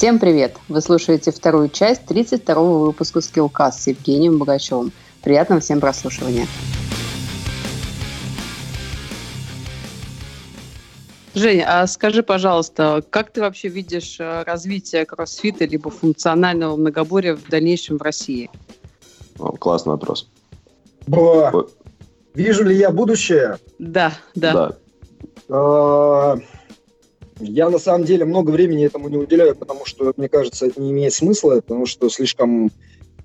Всем привет! Вы слушаете вторую часть 32-го выпуска Skillcast с Евгением Богачевым. Приятного всем прослушивания! Женя, а скажи, пожалуйста, как ты вообще видишь э, развитие кроссфита либо функционального многоборья в дальнейшем в России? О, классный вопрос. Ба. Вижу ли я будущее? Да, да. да. Я на самом деле много времени этому не уделяю, потому что, мне кажется, это не имеет смысла, потому что слишком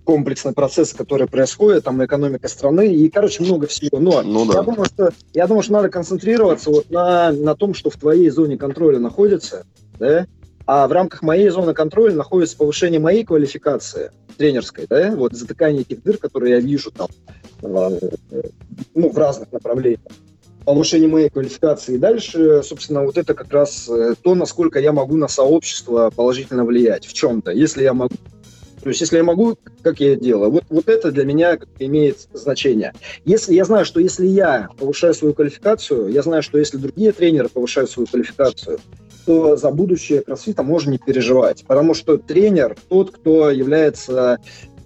комплексный процесс, который происходит, там экономика страны и, короче, много всего. Но ну, да. я, думаю, что, я думаю, что надо концентрироваться вот на, на том, что в твоей зоне контроля находится, да, а в рамках моей зоны контроля находится повышение моей квалификации тренерской, да, вот затыкание этих дыр, которые я вижу там, э, ну, в разных направлениях повышение моей квалификации. И дальше, собственно, вот это как раз э, то, насколько я могу на сообщество положительно влиять в чем-то. Если я могу то есть, если я могу, как я делаю, вот, вот это для меня имеет значение. Если я знаю, что если я повышаю свою квалификацию, я знаю, что если другие тренеры повышают свою квалификацию, то за будущее кроссфита можно не переживать. Потому что тренер тот, кто является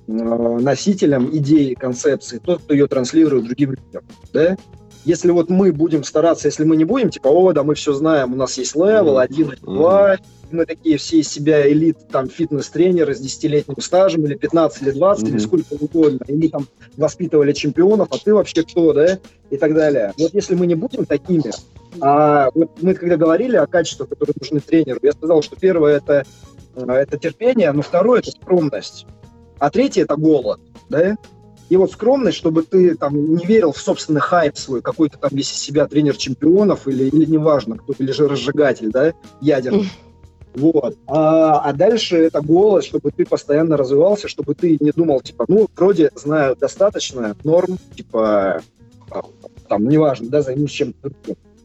э, носителем идеи, концепции, тот, кто ее транслирует другим людям. Да? Если вот мы будем стараться, если мы не будем, типа, о, да, мы все знаем, у нас есть level, один, два, мы такие все из себя elite, там, фитнес-тренеры с десятилетним стажем, или 15, или 20, mm-hmm. или сколько угодно, и мы там воспитывали чемпионов, а ты вообще кто, да, и так далее. Вот если мы не будем такими, а вот мы когда говорили о качествах, которые нужны тренеру, я сказал, что первое это, э, это терпение, но второе это скромность, а третье это голод, да, и вот скромность, чтобы ты там не верил в собственный хайп свой, какой-то там весь из себя тренер чемпионов или, или неважно, кто, или же разжигатель, да, ядерный. Вот. А, а дальше это голос, чтобы ты постоянно развивался, чтобы ты не думал, типа, ну, вроде знаю достаточно, норм, типа, а, там, неважно, да, займусь чем-то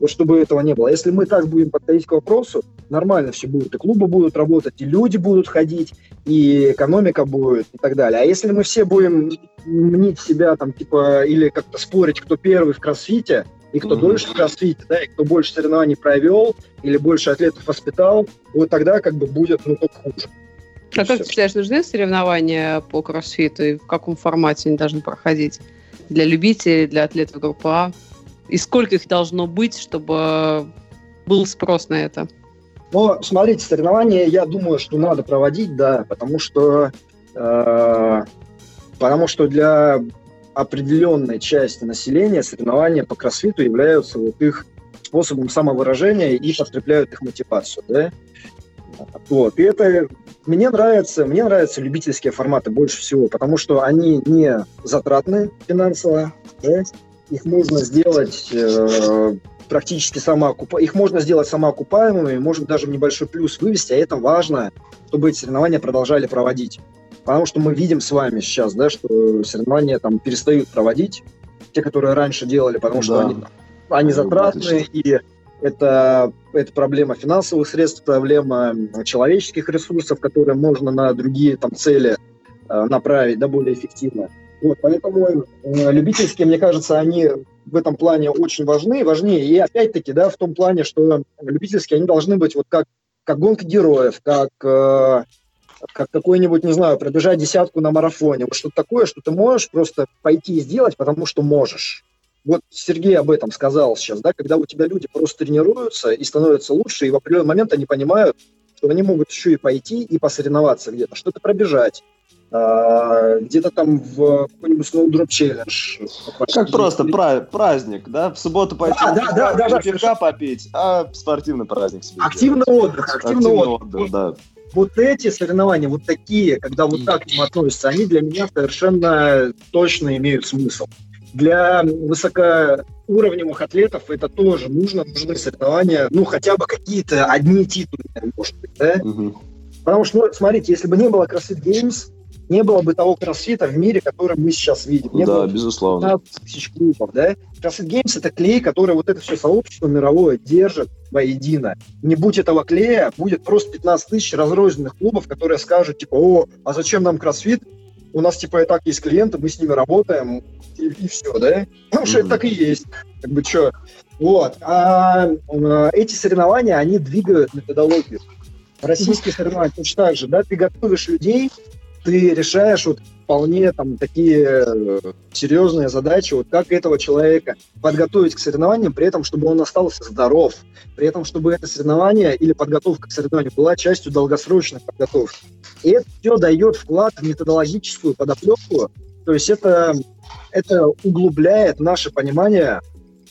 Вот чтобы этого не было. Если мы так будем подходить к вопросу, нормально все будет. И клубы будут работать, и люди будут ходить, и экономика будет, и так далее. А если мы все будем мнить себя там, типа, или как-то спорить, кто первый в кроссфите, и кто mm-hmm. дольше в кроссфите, да, и кто больше соревнований провел, или больше атлетов воспитал, вот тогда как бы будет, ну, только хуже. А как ты считаешь, нужны соревнования по кроссфиту и в каком формате они должны проходить? Для любителей, для атлетов группы А? И сколько их должно быть, чтобы был спрос на это? Но, смотрите, соревнования, я думаю, что надо проводить, да, потому что, э, потому что для определенной части населения соревнования по кроссфиту являются вот их способом самовыражения и подкрепляют их мотивацию, да. Вот. И это мне нравится, мне нравятся любительские форматы больше всего, потому что они не затратны финансово, да? Их можно сделать э, практически самоокупа... их можно сделать самоокупаемыми, можно даже небольшой плюс вывести, а это важно, чтобы эти соревнования продолжали проводить. Потому что мы видим с вами сейчас, да, что соревнования там перестают проводить, те, которые раньше делали, потому что они, они затратные, и это, это проблема финансовых средств, проблема человеческих ресурсов, которые можно на другие там цели э, направить, да, более эффективно. Вот, поэтому э, любительские, мне кажется, они в этом плане очень важны, важнее. И опять-таки, да, в том плане, что любительские, они должны быть вот как, как гонка героев, как, э, как какой-нибудь, не знаю, пробежать десятку на марафоне. Вот что-то такое, что ты можешь просто пойти и сделать, потому что можешь. Вот Сергей об этом сказал сейчас, да, когда у тебя люди просто тренируются и становятся лучше, и в определенный момент они понимают, что они могут еще и пойти и посоревноваться где-то, что-то пробежать, где-то там в какой-нибудь Snowdrop Challenge. Как просто пра- праздник, да? В субботу пойти да, да, да, да, пивка попить, а спортивный праздник себе Активный делать. отдых, активный, активный отдых. отдых. да. вот эти соревнования, вот такие, когда вот так к ним относятся, они для меня совершенно точно имеют смысл. Для высокоуровневых атлетов это тоже нужно, нужны соревнования, ну, хотя бы какие-то одни титулы, может быть, да? Угу. Потому что, ну, смотрите, если бы не было CrossFit Games, не было бы того кроссфита в мире, который мы сейчас видим. Не да, было безусловно. тысяч клубов, да? CrossFit Games — это клей, который вот это все сообщество мировое держит воедино. Не будь этого клея, будет просто 15 тысяч разрозненных клубов, которые скажут, типа, о, а зачем нам кроссфит? У нас, типа, и так есть клиенты, мы с ними работаем, и, и все, да? Потому что mm-hmm. это так и есть. Как бы, что? Вот. А, а эти соревнования, они двигают методологию. Российские соревнования точно так же, да? Ты готовишь людей ты решаешь вот вполне там такие э, серьезные задачи, вот как этого человека подготовить к соревнованиям, при этом, чтобы он остался здоров, при этом, чтобы это соревнование или подготовка к соревнованию была частью долгосрочной подготовки. И это все дает вклад в методологическую подоплеку, то есть это, это углубляет наше понимание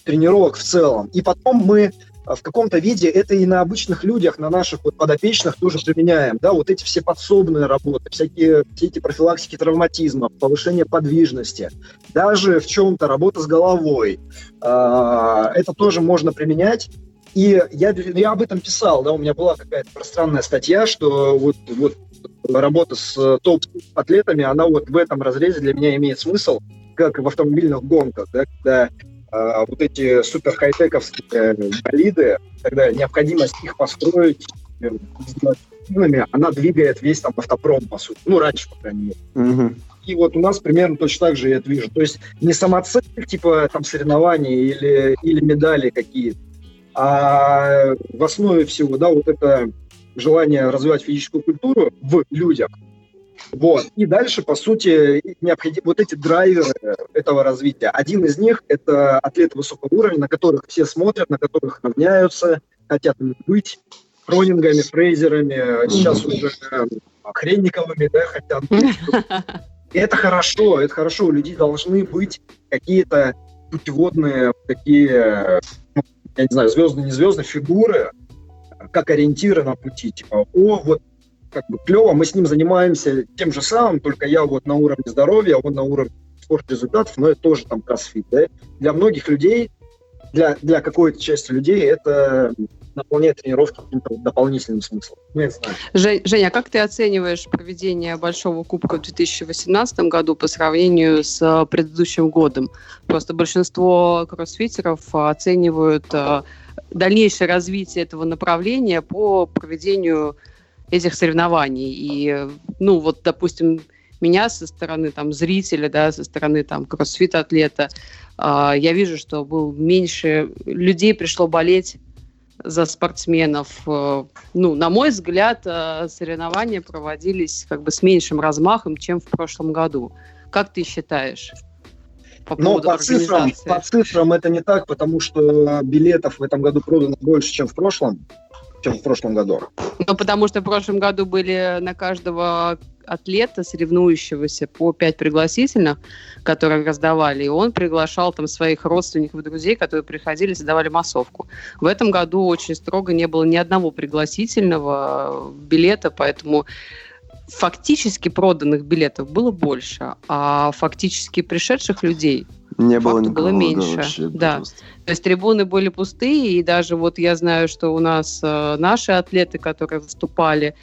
тренировок в целом. И потом мы в каком-то виде это и на обычных людях, на наших вот подопечных тоже применяем, да, вот эти все подсобные работы, всякие, все эти профилактики травматизма, повышение подвижности, даже в чем-то работа с головой, э, это тоже можно применять, и я, я об этом писал, да, у меня была какая-то пространная статья, что вот, вот работа с топ-атлетами, она вот в этом разрезе для меня имеет смысл, как в автомобильных гонках, да, когда а вот эти супер хай-тековские болиды, когда необходимость их построить, э, она двигает весь там автопром, по сути. Ну, раньше, по крайней мере. Угу. И вот у нас примерно точно так же я это вижу. То есть не самоцель, типа там соревнования или, или медали какие-то, а в основе всего, да, вот это желание развивать физическую культуру в людях, вот. И дальше, по сути, необходимо вот эти драйверы этого развития. Один из них – это атлеты высокого уровня, на которых все смотрят, на которых равняются, хотят быть Кронингами, Фрейзерами, сейчас уже э, Хренниковыми, да, хотят быть. Это хорошо, это хорошо. У людей должны быть какие-то путеводные такие, я не знаю, звездные, не звездные фигуры, как ориентиры на пути. Типа, о, вот как бы клево, мы с ним занимаемся тем же самым, только я вот на уровне здоровья, он на уровне спорт результатов, но это тоже там кроссфит, да? Для многих людей, для, для какой-то части людей это наполняет тренировки каким-то дополнительным смыслом. Ну, Жень, Женя, а как ты оцениваешь проведение Большого Кубка в 2018 году по сравнению с э, предыдущим годом? Просто большинство кроссфитеров оценивают э, дальнейшее развитие этого направления по проведению этих соревнований. И, ну, вот, допустим, меня со стороны там зрителя, да, со стороны там кроссфит-атлета, э, я вижу, что был меньше людей пришло болеть за спортсменов. Э, ну, на мой взгляд, э, соревнования проводились как бы с меньшим размахом, чем в прошлом году. Как ты считаешь? По Но по цифрам, по цифрам это не так, потому что билетов в этом году продано больше, чем в прошлом чем в прошлом году. Ну, потому что в прошлом году были на каждого атлета, соревнующегося, по пять пригласительных, которые раздавали, и он приглашал там своих родственников и друзей, которые приходили, задавали массовку. В этом году очень строго не было ни одного пригласительного билета, поэтому фактически проданных билетов было больше, а фактически пришедших людей не было никого, было меньше. Да, вообще, да. То есть трибуны были пустые, и даже вот я знаю, что у нас э, наши атлеты, которые выступали,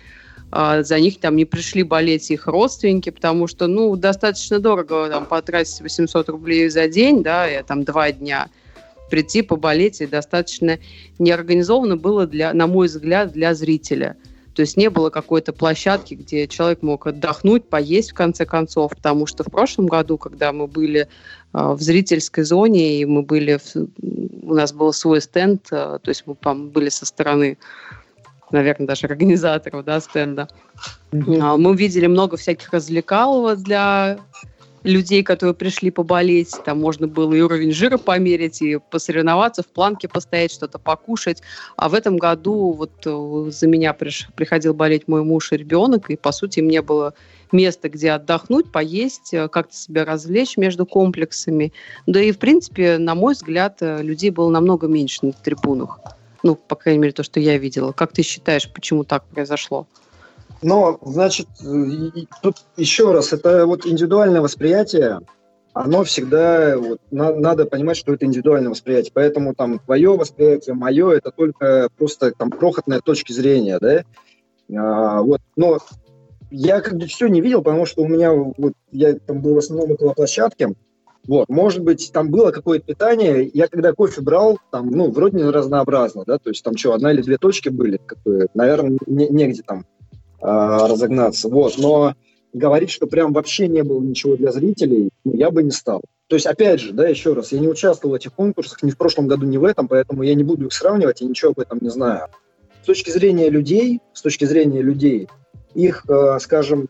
э, за них там не пришли болеть их родственники, потому что, ну, достаточно дорого там потратить 800 рублей за день, да, и там два дня прийти поболеть, и достаточно неорганизованно было, для, на мой взгляд, для зрителя – то есть не было какой-то площадки, где человек мог отдохнуть, поесть в конце концов, потому что в прошлом году, когда мы были а, в зрительской зоне, и мы были, в, у нас был свой стенд, а, то есть мы были со стороны наверное, даже организаторов да, стенда. Mm-hmm. Мы видели много всяких развлекалов для людей, которые пришли поболеть. Там можно было и уровень жира померить, и посоревноваться, в планке постоять, что-то покушать. А в этом году вот э, за меня приш, приходил болеть мой муж и ребенок, и, по сути, мне было место, где отдохнуть, поесть, э, как-то себя развлечь между комплексами. Да и, в принципе, на мой взгляд, э, людей было намного меньше на трибунах. Ну, по крайней мере, то, что я видела. Как ты считаешь, почему так произошло? Но, значит, тут еще раз, это вот индивидуальное восприятие, оно всегда, вот, на, надо понимать, что это индивидуальное восприятие. Поэтому там твое восприятие, мое, это только просто там крохотная точки зрения, да. А, вот, но я как бы все не видел, потому что у меня вот я там был в основном около площадки. Вот, может быть, там было какое-то питание. Я когда кофе брал, там, ну, вроде не разнообразно, да, то есть там что, одна или две точки были, как наверное, не, негде там разогнаться. Вот, но говорить, что прям вообще не было ничего для зрителей, ну, я бы не стал. То есть, опять же, да, еще раз, я не участвовал в этих конкурсах ни в прошлом году, ни в этом, поэтому я не буду их сравнивать, я ничего об этом не знаю. С точки зрения людей, с точки зрения людей, их, э, скажем,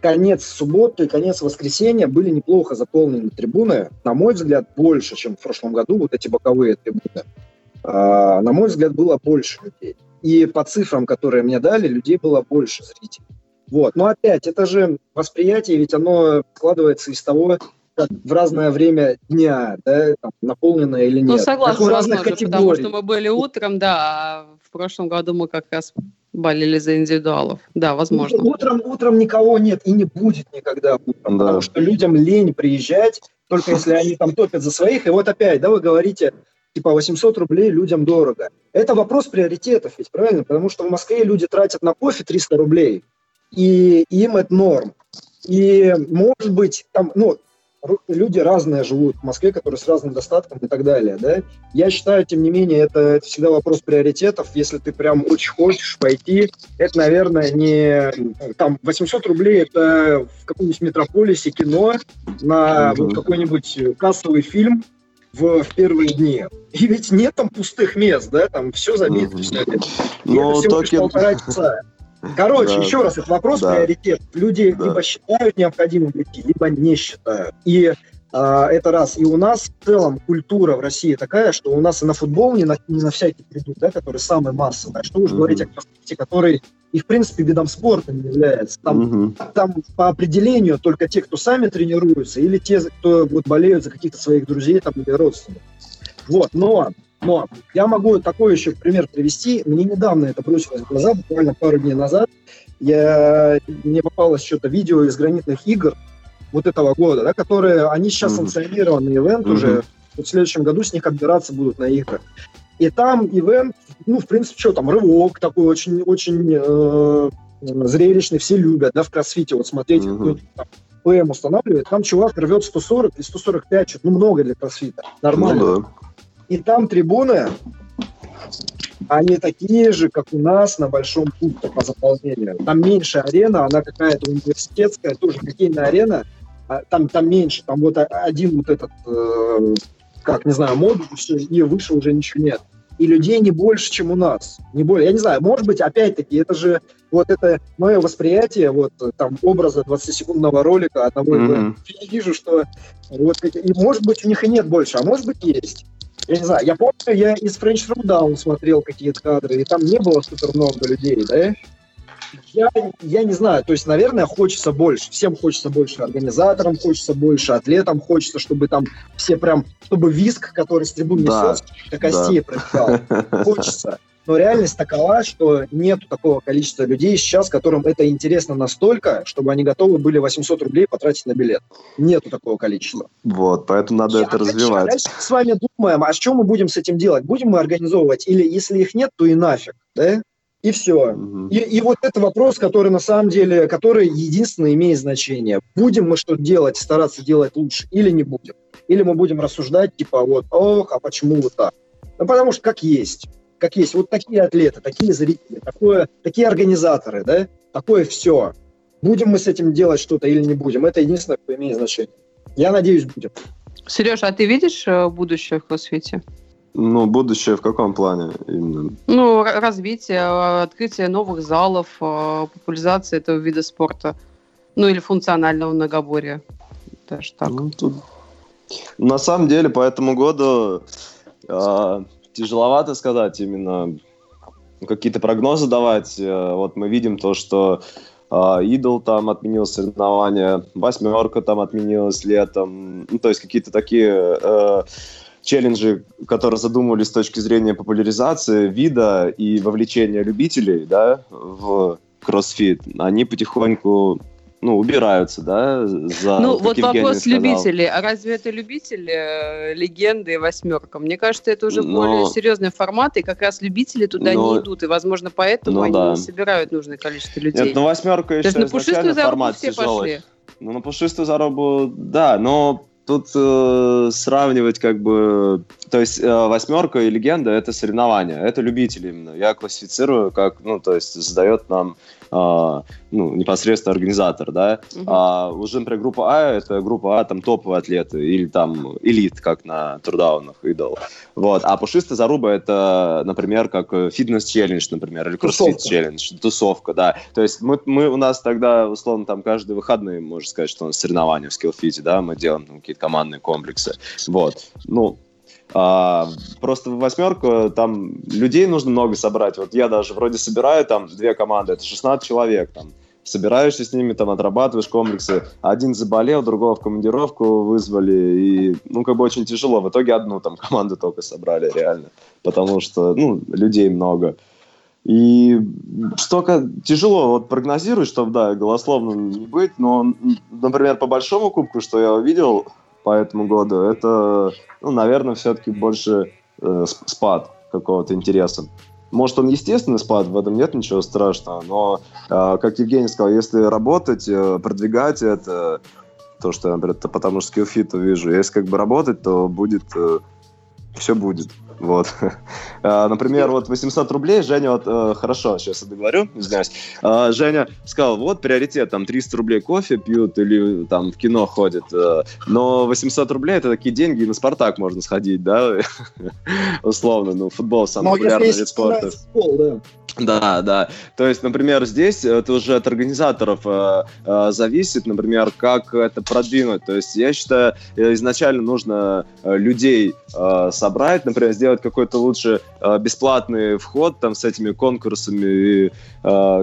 конец субботы и конец воскресенья были неплохо заполнены трибуны. На мой взгляд, больше, чем в прошлом году, вот эти боковые трибуны. А, на мой взгляд, было больше людей. И по цифрам, которые мне дали, людей было больше зрителей. Вот. Но опять, это же восприятие, ведь оно складывается из того, как в разное время дня, да, там, наполнено или ну, нет. Ну, согласна, возможно, потому что мы были утром, да, а в прошлом году мы как раз болели за индивидуалов. Да, возможно. Утром, утром никого нет и не будет никогда утром, да. потому что людям лень приезжать, только если они там топят за своих. И вот опять, да, вы говорите, типа 800 рублей людям дорого. Это вопрос приоритетов ведь, правильно? Потому что в Москве люди тратят на кофе 300 рублей, и им это норм. И, может быть, там, ну, люди разные живут в Москве, которые с разным достатком и так далее, да. Я считаю, тем не менее, это, это всегда вопрос приоритетов. Если ты прям очень хочешь пойти, это, наверное, не... Там 800 рублей – это в каком-нибудь метрополисе кино на mm-hmm. вот какой-нибудь кассовый фильм, в, в первые дни. И ведь нет там пустых мест, да, там все забито, mm-hmm. все. Но это лишь полтора часа. Короче, да. еще раз, это вопрос да. приоритет. Люди да. либо считают необходимым идти, либо не считают. И это раз. И у нас в целом культура в России такая, что у нас и на футбол не на, не на всякий придут, да, который самый массовый. А что уж mm-hmm. говорить о кроссфите, который и, в принципе, видом спорта не является. Там, mm-hmm. там по определению только те, кто сами тренируются, или те, кто вот, болеют за каких-то своих друзей там, или родственников. Вот, но но я могу такой еще пример привести. Мне недавно это бросилось в глаза, буквально пару дней назад. Я, мне попалось что-то видео из гранитных игр вот этого года, да, которые, они сейчас mm-hmm. санкционированный ивент mm-hmm. уже, вот в следующем году с них отбираться будут на игры. И там ивент, ну, в принципе, что там, рывок такой очень, очень э, зрелищный, все любят, да, в кроссфите, вот смотреть, mm-hmm. там, ПМ устанавливает, там чувак рвет 140 и 145, что-то, ну, много для кроссфита, нормально. Ну, да. И там трибуны, они такие же, как у нас на Большом пункте по заполнению. Там меньше арена, она какая-то университетская, тоже хоккейная арена, там, там меньше, там вот один вот этот, э, как, не знаю, модуль, все, и выше уже ничего нет. И людей не больше, чем у нас. Не более. Я не знаю, может быть, опять-таки, это же вот это мое восприятие вот там образа 20-секундного ролика одного mm-hmm. Я вижу, что вот, и, может быть, у них и нет больше, а может быть, есть. Я не знаю, я помню, я из French Down смотрел какие-то кадры, и там не было супер много людей, да? Я, я не знаю, то есть, наверное, хочется больше. Всем хочется больше, организаторам хочется больше, атлетам хочется, чтобы там все прям, чтобы виск, который с трибун да, несет, до костей да. пробегал. Хочется. Но реальность такова, что нет такого количества людей сейчас, которым это интересно настолько, чтобы они готовы были 800 рублей потратить на билет. Нету такого количества. Вот, поэтому надо И это дальше, развивать. Дальше с вами думаем, а что мы будем с этим делать? Будем мы организовывать? Или если их нет, то и нафиг, да? И все. Угу. И, и вот это вопрос, который на самом деле, который единственно имеет значение. Будем мы что-то делать, стараться делать лучше или не будем? Или мы будем рассуждать, типа, вот, ох, а почему вот так? Ну, потому что как есть как есть. Вот такие атлеты, такие зрители, такое, такие организаторы, да, такое все. Будем мы с этим делать что-то или не будем, это единственное, что имеет значение. Я надеюсь, будем. Сереж, а ты видишь э, будущее в кроссфите? Ну, будущее в каком плане именно? Ну, развитие, э, открытие новых залов, э, популяризация этого вида спорта. Ну, или функционального многоборья. Даже так. Ну, тут... На самом деле, по этому году тяжеловато сказать именно какие-то прогнозы давать. Э, вот мы видим то, что Идол там отменил соревнования, восьмерка там отменилась летом. Ну, то есть какие-то такие э, челленджи, которые задумывались с точки зрения популяризации вида и вовлечения любителей да, в кроссфит, они потихоньку ну, убираются, да, за... Ну, вот Евгений вопрос сказал. любителей. А разве это любители э, легенды восьмерка? Мне кажется, это уже Но... более серьезный формат, и как раз любители туда Но... не идут, и, возможно, поэтому ну, они да. не собирают нужное количество людей. Нет, ну, восьмерка, я То считаю, изначально формат все тяжелый. Пошли. Ну, на пушистую заробу, да, но тут э, сравнивать как бы... То есть э, восьмерка и легенда — это соревнования, это любители именно. Я классифицирую как, ну, то есть задает нам а, ну, непосредственно организатор, да. Угу. А уже, например, группа А — это группа А, там, топовые атлеты, или там элит, как на турдаунах, идол. Вот. А пушистая заруба — это, например, как фитнес-челлендж, например, или кроссфит-челлендж, тусовка, да. То есть мы, мы у нас тогда, условно, там каждые выходные, можно сказать, что у нас соревнования в скиллфите, да, мы делаем там, какие-то командные комплексы. Вот. Ну, а, просто в восьмерку там людей нужно много собрать. Вот я даже вроде собираю там две команды, это 16 человек там. Собираешься с ними, там, отрабатываешь комплексы. Один заболел, другого в командировку вызвали. И, ну, как бы очень тяжело. В итоге одну там команду только собрали, реально. Потому что, ну, людей много. И столько тяжело вот прогнозировать, чтобы, да, голословно не быть, но, например, по большому кубку, что я увидел, по этому году, это, ну, наверное, все-таки больше э, спад какого-то интереса. Может, он естественный спад, в этом нет ничего страшного, но, э, как Евгений сказал, если работать, э, продвигать это, то, что я, например, потому что скиллфит вижу, если как бы работать, то будет, э, все будет. Вот. А, например, вот 800 рублей Женя, вот, э, хорошо, сейчас я договорю, извиняюсь. А, Женя сказал, вот приоритет, там 300 рублей кофе пьют или там в кино ходят, э, но 800 рублей это такие деньги, и на Спартак можно сходить, да, условно, ну, футбол самый популярный вид спорта. Футбол, да. Да, да. То есть, например, здесь это уже от организаторов э, э, зависит, например, как это продвинуть. То есть, я считаю, изначально нужно э, людей э, собрать, например, сделать какой-то лучше э, бесплатный вход там с этими конкурсами и э,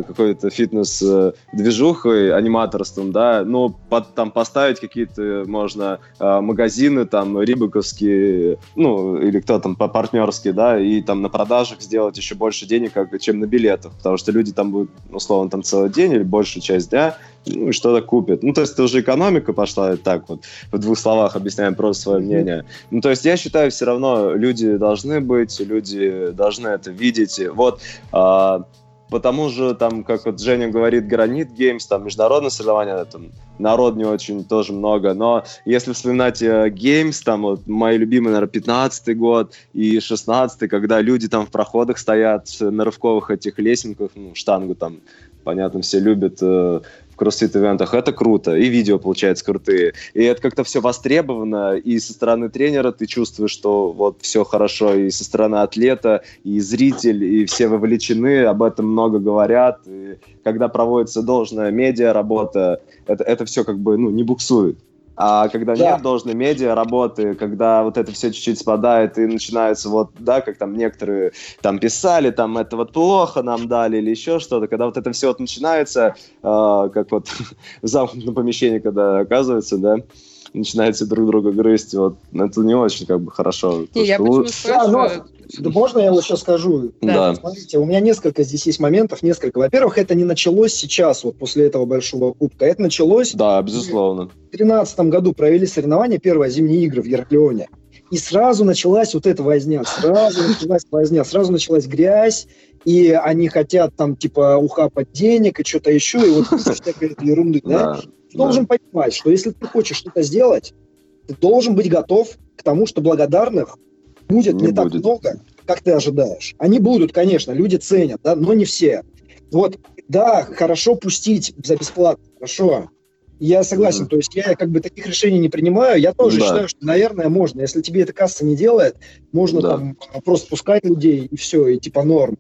какой-то фитнес-движухой, э, аниматорством, да, ну, под, там поставить какие-то, можно, э, магазины там рибаковские, ну, или кто там, партнерские, да, и там на продажах сделать еще больше денег, чем на билетах, потому что люди там будут, условно, там целый день или большую часть дня, ну, и что-то купят. Ну, то есть это уже экономика пошла, так вот, в двух словах объясняем просто свое мнение. Ну, то есть я считаю, все равно люди должны быть, люди должны это видеть. Вот, а, потому же, там, как вот Женя говорит, Granite Games, там, международное соревнование, там, народ не очень тоже много, но если вспоминать Games, э, там, вот, мои любимые, наверное, 15 год и 16 когда люди там в проходах стоят на рывковых этих лесенках, ну, штангу там, понятно, все любят э, кроссфит-ивентах, это круто, и видео получается крутые, и это как-то все востребовано, и со стороны тренера ты чувствуешь, что вот все хорошо, и со стороны атлета, и зритель, и все вовлечены, об этом много говорят, и когда проводится должная медиа работа, это, это все как бы ну, не буксует. А когда да. нет должной медиа работы, когда вот это все чуть-чуть спадает и начинается вот, да, как там некоторые там писали, там это вот плохо нам дали или еще что-то, когда вот это все вот начинается, э, как вот в замкнутом помещении, когда оказывается, да, начинаете друг друга грызть, вот это не очень как бы хорошо. Не, я почему спрашиваю? Да, можно я вот сейчас скажу? Да. Смотрите, у меня несколько здесь есть моментов, несколько. Во-первых, это не началось сейчас, вот после этого большого кубка. Это началось... Да, безусловно. В 2013 году провели соревнования, первые зимние игры в Яраклеоне. И сразу началась вот эта возня, сразу началась возня, сразу началась грязь, и они хотят там типа ухапать денег и что-то еще, и вот всякая ерунды, да? Ты должен понимать, что если ты хочешь что-то сделать, ты должен быть готов к тому, что благодарных будет не, не так много, как ты ожидаешь. Они будут, конечно, люди ценят, да, но не все. Вот, да, хорошо пустить за бесплатно, хорошо. Я согласен, mm-hmm. то есть я как бы таких решений не принимаю. Я тоже да. считаю, что, наверное, можно. Если тебе эта касса не делает, можно да. там просто пускать людей и все, и типа норм.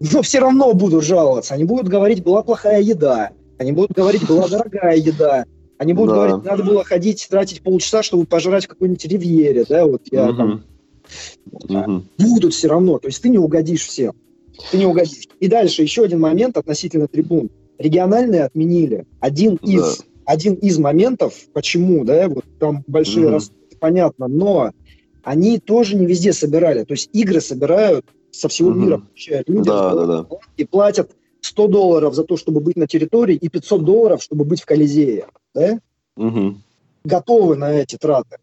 Но все равно будут жаловаться. Они будут говорить, была плохая еда. Они будут говорить, была дорогая еда. Они будут да. говорить, надо было ходить, тратить полчаса, чтобы пожрать в какой-нибудь ривьере, да, вот я угу. там Угу. Будут все равно. То есть ты не угодишь всем. Ты не угодишь. И дальше еще один момент относительно трибун. Региональные отменили. Один из, один из моментов, почему, да, вот там большие угу. расходы, понятно, но они тоже не везде собирали. То есть игры собирают со всего угу. мира, получают люди, да, да, да. и платят 100 долларов за то, чтобы быть на территории, и 500 долларов, чтобы быть в Колизее. Да? Угу. Готовы на эти траты.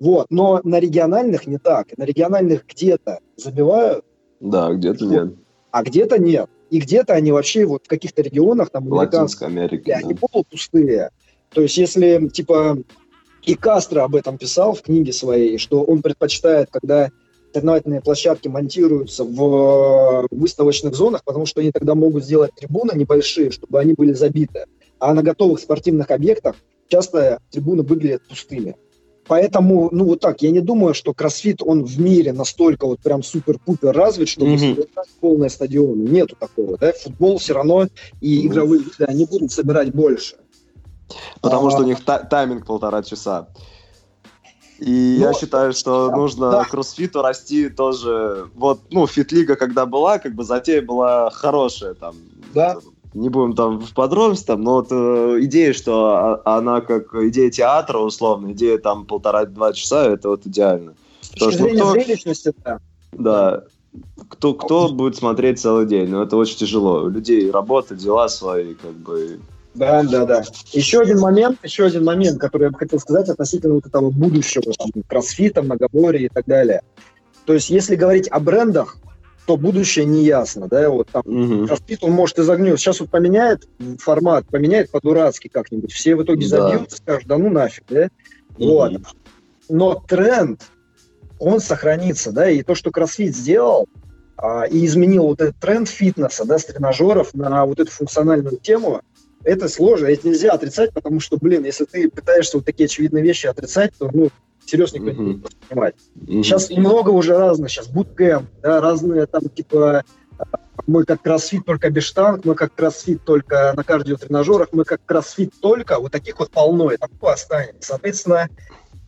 Вот. Но на региональных не так. На региональных где-то забивают. Да, где-то нет. А где-то нет. И где-то они вообще вот в каких-то регионах, там, Латинской Америке, они да. полупустые. То есть если, типа, и Кастро об этом писал в книге своей, что он предпочитает, когда соревновательные площадки монтируются в выставочных зонах, потому что они тогда могут сделать трибуны небольшие, чтобы они были забиты. А на готовых спортивных объектах часто трибуны выглядят пустыми. Поэтому, ну вот так, я не думаю, что кроссфит, он в мире настолько вот прям супер-пупер развит, чтобы mm-hmm. полные стадионы. Нету такого, да? Футбол все равно и игровые виды, они будут собирать больше. Потому а, что у них та- тайминг полтора часа. И ну, я считаю, что нужно да. кроссфиту расти тоже. Вот, ну, фитлига, когда была, как бы затея была хорошая там. Да не будем там в подробности, там, но вот э, идея, что она как идея театра, условно, идея там полтора-два часа, это вот идеально. С точки Потому, зрения кто, зрелищности, да. Да. Кто, кто будет смотреть целый день? Ну, это очень тяжело. У людей работа, дела свои, как бы... Да, да, да. Еще один момент, еще один момент, который я бы хотел сказать относительно вот этого будущего, там, кроссфита, многоборья и так далее. То есть, если говорить о брендах, то будущее не ясно, да, вот там угу. он может изогнется. Сейчас вот поменяет формат, поменяет по-дурацки как-нибудь, все в итоге забьют, да. скажут, да ну нафиг, да, угу. вот. Но тренд, он сохранится, да, и то, что кроссфит сделал, а, и изменил вот этот тренд фитнеса, да, с тренажеров на вот эту функциональную тему, это сложно, это нельзя отрицать, потому что, блин, если ты пытаешься вот такие очевидные вещи отрицать, то, ну, серьезно никто mm-hmm. не будет понимать. Mm-hmm. Сейчас много уже разных, сейчас буткэмп, да, разные там типа мы как кроссфит только без штанг, мы как кроссфит только на кардиотренажерах, мы как кроссфит только, вот таких вот полно, и такое останется. Соответственно,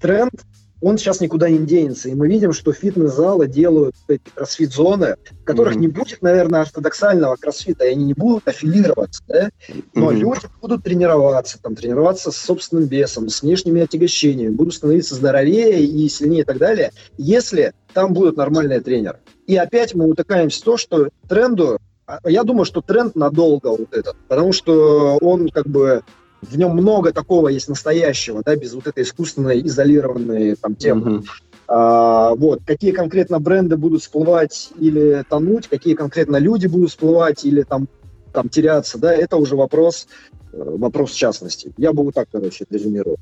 тренд он сейчас никуда не денется. И мы видим, что фитнес-залы делают эти кроссфит-зоны, в которых mm-hmm. не будет, наверное, ортодоксального кроссфита, и они не будут аффилироваться, да? но mm-hmm. люди будут тренироваться, там, тренироваться с собственным весом, с внешними отягощениями, будут становиться здоровее и сильнее и так далее, если там будет нормальный тренер. И опять мы утыкаемся в то, что тренду, а, я думаю, что тренд надолго вот этот, потому что он как бы в нем много такого есть настоящего, да, без вот этой искусственной, изолированной там темы. Mm-hmm. А, вот, какие конкретно бренды будут всплывать или тонуть, какие конкретно люди будут всплывать или там, там теряться, да, это уже вопрос, э, вопрос в частности. Я бы вот так, короче, резюмировал.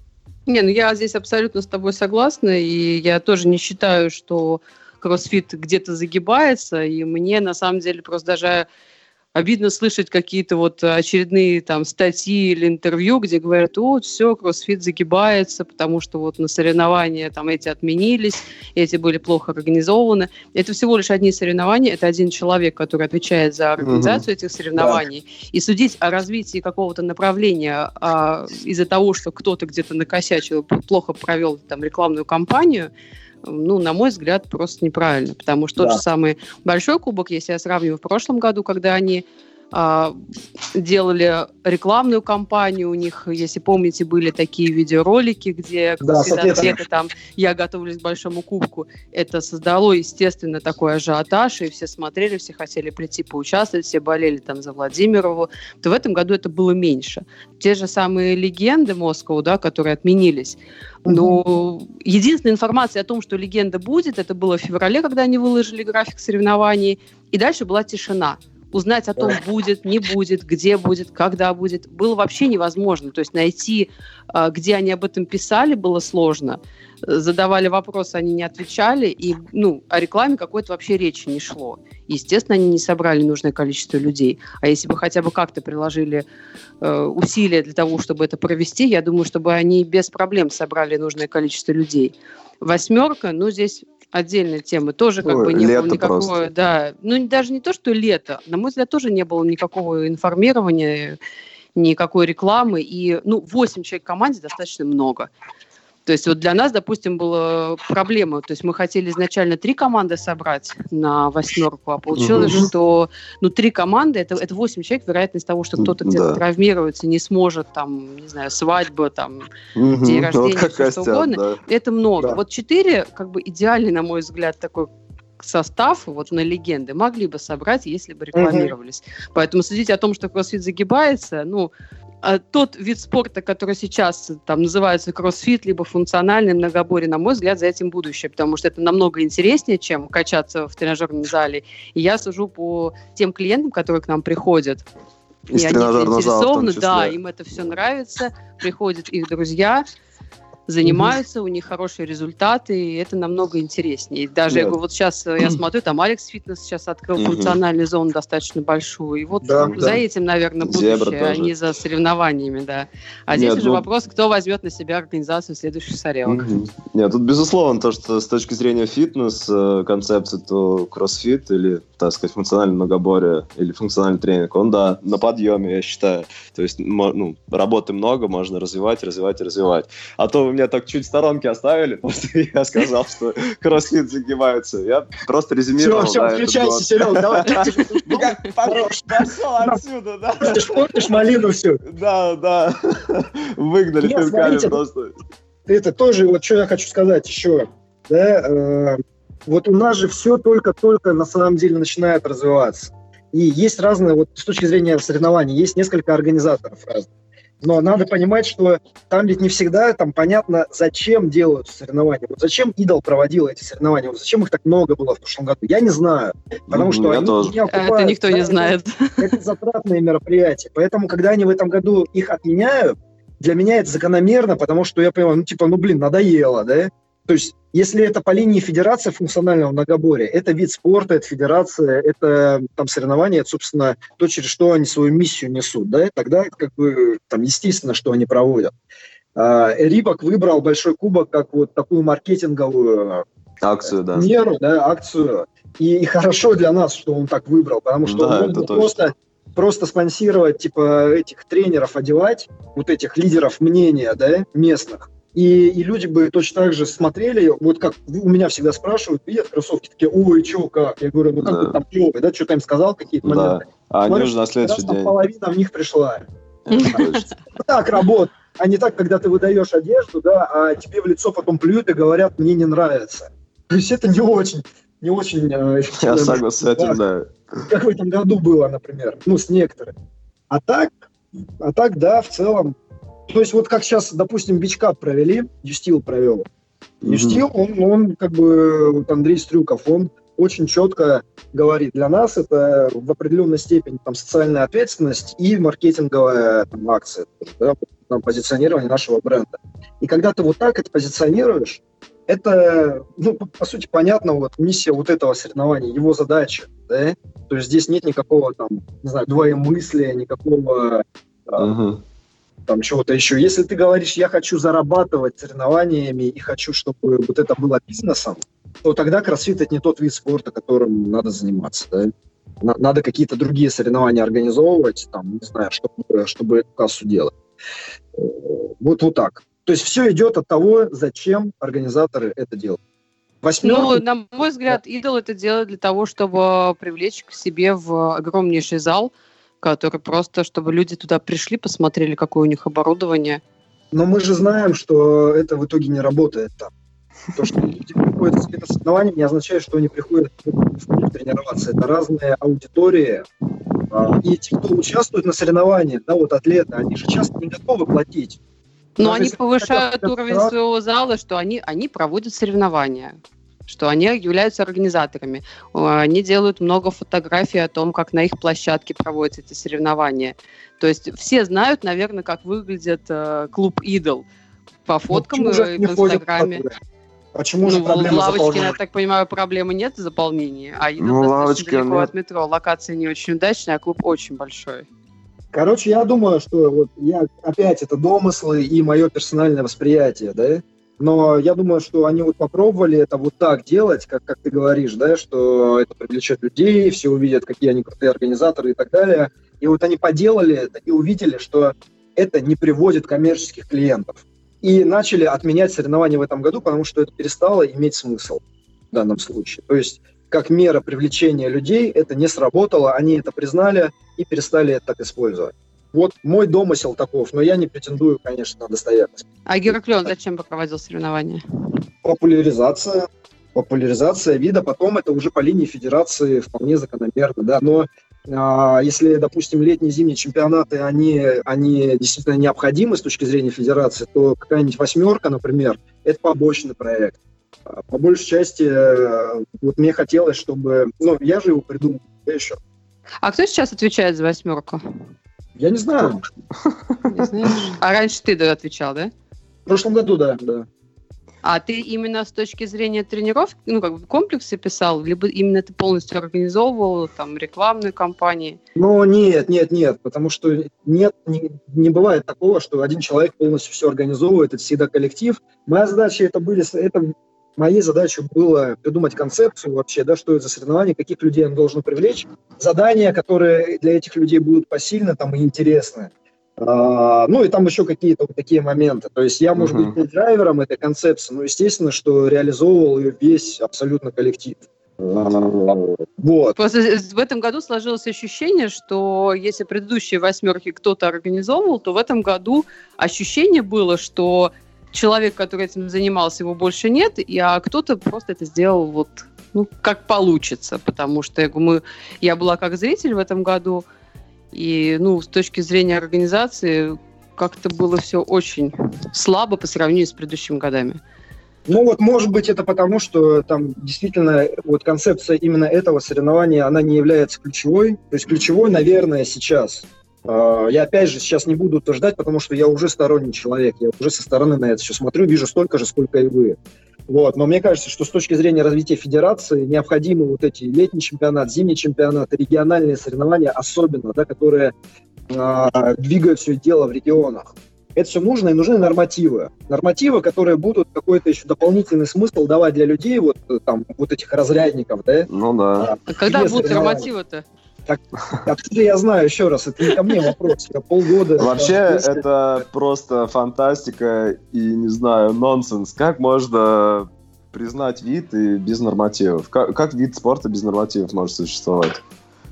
Не, ну я здесь абсолютно с тобой согласна, и я тоже не считаю, что кроссфит где-то загибается, и мне на самом деле просто даже обидно слышать какие-то вот очередные там статьи или интервью, где говорят, вот, все, кроссфит загибается, потому что вот на соревнования там эти отменились, эти были плохо организованы. Это всего лишь одни соревнования, это один человек, который отвечает за организацию угу. этих соревнований. Да. И судить о развитии какого-то направления а, из-за того, что кто-то где-то накосячил, плохо провел там рекламную кампанию, ну, на мой взгляд, просто неправильно. Потому что да. тот же самый большой кубок, если я сравниваю в прошлом году, когда они делали рекламную кампанию у них, если помните, были такие видеоролики, где да, где-то там я готовлюсь к большому кубку. Это создало, естественно, такой ажиотаж, и все смотрели, все хотели прийти поучаствовать, все болели там за Владимирову. То в этом году это было меньше. Те же самые легенды Москвы, да, которые отменились. Но угу. единственная информация о том, что легенда будет, это было в феврале, когда они выложили график соревнований, и дальше была тишина узнать о том, будет, не будет, где будет, когда будет, было вообще невозможно. То есть найти, а, где они об этом писали, было сложно. Задавали вопросы, они не отвечали, и ну, о рекламе какой-то вообще речи не шло. Естественно, они не собрали нужное количество людей. А если бы хотя бы как-то приложили э, усилия для того, чтобы это провести, я думаю, чтобы они без проблем собрали нужное количество людей. Восьмерка, ну, здесь отдельная тема. Тоже как Ой, бы не было никакого, просто. да, ну даже не то, что лето, на мой взгляд, тоже не было никакого информирования, никакой рекламы. И, ну, 8 человек в команде достаточно много. То есть вот для нас, допустим, была проблема. То есть мы хотели изначально три команды собрать на восьмерку, а получилось, угу. что ну три команды это это восемь человек. Вероятность того, что кто-то где-то да. травмируется, не сможет там, не знаю, свадьба, там угу. день рождения, вот все что угодно, да. это много. Да. Вот четыре как бы идеальный, на мой взгляд, такой состав вот на легенды могли бы собрать, если бы рекламировались. Mm-hmm. Поэтому следить о том, что кроссфит загибается, ну, тот вид спорта, который сейчас там называется кроссфит, либо функциональный многоборье, на мой взгляд, за этим будущее, потому что это намного интереснее, чем качаться в тренажерном зале. И я сужу по тем клиентам, которые к нам приходят. Из и они заинтересованы, да, им это все нравится, приходят их друзья, занимаются, у них хорошие результаты, и это намного интереснее. Даже Нет. я говорю, вот сейчас э, я смотрю, там Алекс Фитнес сейчас открыл функциональную зону достаточно большую, и вот да, за да. этим, наверное, будущее, а не за соревнованиями, да. А Нет, здесь уже ну... вопрос, кто возьмет на себя организацию следующих соревнований. Угу. Нет, тут безусловно то, что с точки зрения фитнес-концепции, э, то кроссфит или, так сказать, функциональное многоборье или функциональный тренинг, он, да, на подъеме, я считаю. То есть, ну, работы много, можно развивать, развивать, развивать. А то вы меня так чуть в сторонке оставили, после я сказал, что кроссфит загибается. Я просто резюмировал. Все, все, включайся, Серега, давай. Пошел отсюда, да. Портишь малину всю. Да, да. Выгнали пинками просто. Это тоже, вот что я хочу сказать еще. Да, э, вот у нас же все только-только на самом деле начинает развиваться. И есть разные, вот с точки зрения соревнований, есть несколько организаторов разных. Но надо понимать, что там ведь не всегда там понятно, зачем делают соревнования. Вот зачем Идол проводил эти соревнования? Вот зачем их так много было в прошлом году? Я не знаю. Потому что они тоже. не окупают, Это никто не знает. Это затратные мероприятия. Поэтому, когда они в этом году их отменяют, для меня это закономерно, потому что я понимаю, ну типа, ну блин, надоело, да? То есть, если это по линии федерации функционального многоборья, это вид спорта, это федерация, это там соревнования, это, собственно, то, через что они свою миссию несут, да, тогда как бы там естественно, что они проводят. А, Рибок выбрал большой кубок как вот такую маркетинговую акцию, да. меру, да, акцию. И, и хорошо для нас, что он так выбрал, потому что да, он просто просто спонсировать, типа, этих тренеров одевать, вот этих лидеров мнения, да, местных, и, и люди бы точно так же смотрели, вот как у меня всегда спрашивают, видят кроссовки, такие, ой, что, как? Я говорю, ну как да. бы там клевый, да, что-то им сказал, какие-то да. моменты. А они уже на следующий день. половина в них пришла. Так работает. А не так, когда ты выдаешь одежду, да, а тебе в лицо потом плюют и говорят, мне не нравится. То есть это не очень, не очень э, Я согласен с этим, да. Как в этом году было, например, ну, с некоторыми. А так, а так, да, в целом, то есть вот как сейчас, допустим, бичкап провели, Юстил провел. Юстил, он, он как бы, вот Андрей Стрюков, он очень четко говорит, для нас это в определенной степени там, социальная ответственность и маркетинговая там, акция, да, там, позиционирование нашего бренда. И когда ты вот так это позиционируешь, это, ну, по сути, понятно, вот миссия вот этого соревнования, его задача, да, то есть здесь нет никакого там, не знаю, двоемыслия, никакого uh-huh там чего-то еще. Если ты говоришь, я хочу зарабатывать соревнованиями и хочу, чтобы вот это было бизнесом, то тогда кроссфит это не тот вид спорта, которым надо заниматься. Да? Надо какие-то другие соревнования организовывать, там, не знаю, чтобы, чтобы эту кассу делать. Э, вот, вот так. То есть все идет от того, зачем организаторы это делают. Восьмерка... Ну, на мой взгляд, идол это делает для того, чтобы привлечь к себе в огромнейший зал – который просто, чтобы люди туда пришли, посмотрели, какое у них оборудование. Но мы же знаем, что это в итоге не работает там. То, что люди приходят с каким-то соревнованием, не означает, что они приходят тренироваться. Это разные аудитории. А, и те, кто участвует на соревнованиях, да, вот атлеты, они же часто не готовы платить. Но Даже они повышают уровень своего зала, что они, они проводят соревнования что они являются организаторами. Они делают много фотографий о том, как на их площадке проводятся эти соревнования. То есть все знают, наверное, как выглядит э, клуб «Идол» по ну, фоткам ну, в Инстаграме. Почему же ну, проблема в лавочке, я так понимаю, проблемы нет в заполнении, а Идол ну, лавочка, далеко нет. от метро. Локация не очень удачная, а клуб очень большой. Короче, я думаю, что вот я опять это домыслы и мое персональное восприятие, да, но я думаю, что они вот попробовали это вот так делать, как, как ты говоришь, да, что это привлечет людей, все увидят, какие они крутые организаторы и так далее. И вот они поделали это и увидели, что это не приводит коммерческих клиентов. И начали отменять соревнования в этом году, потому что это перестало иметь смысл в данном случае. То есть как мера привлечения людей это не сработало, они это признали и перестали это так использовать. Вот мой домысел таков, но я не претендую, конечно, на достоверность. А Гераклион зачем проводил соревнования? Популяризация. популяризация вида, потом это уже по линии федерации вполне закономерно, да, но а, если, допустим, летние зимние чемпионаты, они, они действительно необходимы с точки зрения федерации, то какая-нибудь восьмерка, например, это побочный проект. А, по большей части, э, вот мне хотелось, чтобы... Ну, я же его придумал, я еще. А кто сейчас отвечает за восьмерку? Я не знаю. Не знаешь? А раньше ты да, отвечал, да? В прошлом году, да, да. А ты именно с точки зрения тренировки, ну, как бы комплексы писал, либо именно ты полностью организовывал там рекламные кампании? Ну, нет, нет, нет, потому что нет, не, не бывает такого, что один человек полностью все организовывает, это всегда коллектив. Моя задача это были, это моей задачей было придумать концепцию вообще, да, что это за соревнование, каких людей он должен привлечь, задания, которые для этих людей будут посильны там и интересны. А, ну и там еще какие-то вот такие моменты. То есть я, может uh-huh. быть, не драйвером этой концепции, но естественно, что реализовывал ее весь абсолютно коллектив. Вот. Просто в этом году сложилось ощущение, что если предыдущие восьмерки кто-то организовывал, то в этом году ощущение было, что человек, который этим занимался, его больше нет, и, а кто-то просто это сделал вот ну, как получится, потому что я, мы, я была как зритель в этом году, и, ну, с точки зрения организации, как-то было все очень слабо по сравнению с предыдущими годами. Ну вот, может быть, это потому, что там действительно вот концепция именно этого соревнования, она не является ключевой. То есть ключевой, наверное, сейчас. А, я опять же сейчас не буду утверждать, потому что я уже сторонний человек, я уже со стороны на это все смотрю, вижу столько же, сколько и вы. Вот. Но мне кажется, что с точки зрения развития федерации необходимы вот эти летний чемпионат, зимний чемпионат, региональные соревнования особенно, да, которые э, двигают все дело в регионах. Это все нужно, и нужны нормативы. Нормативы, которые будут какой-то еще дополнительный смысл давать для людей, вот там, вот этих разрядников, да? Ну да. А когда будут нормативы-то? Так, откуда я знаю, еще раз, это не ко мне вопрос, я полгода... Вообще, это просто фантастика и, не знаю, нонсенс. Как можно признать вид и без нормативов? Как, как вид спорта без нормативов может существовать?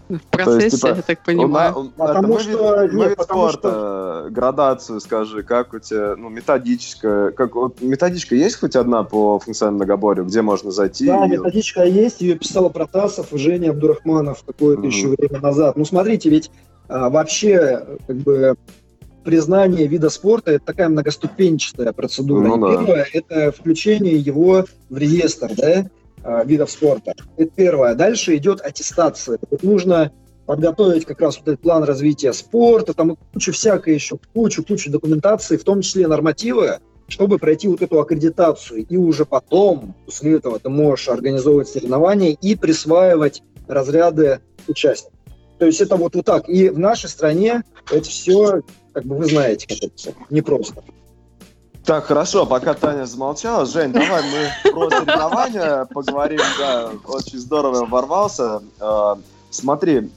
В процессе, есть, типа, я так понимаю. Он, он, потому что... Вид, нет, потому спорта, что... градацию скажи, как у тебя, ну, методичка, как, вот, методичка есть хоть одна по функциональному многоборью, где можно зайти? Да, и... методичка есть, ее писала Протасов и Женя Абдурахманов какое-то mm-hmm. еще время назад. Ну, смотрите, ведь а, вообще, как бы, признание вида спорта – это такая многоступенчатая процедура. Ну, да. Первое – это включение его в реестр, да, видов спорта. Это первое. Дальше идет аттестация. Вот нужно подготовить как раз вот этот план развития спорта, там куча всякой еще, кучу-кучу документации, в том числе нормативы, чтобы пройти вот эту аккредитацию. И уже потом, после этого, ты можешь организовывать соревнования и присваивать разряды участников. То есть это вот, вот так. И в нашей стране это все, как бы вы знаете, как это все непросто. Так, хорошо, пока Таня замолчала. Жень, давай мы про соревнования поговорим. Да, очень здорово ворвался. А, смотри,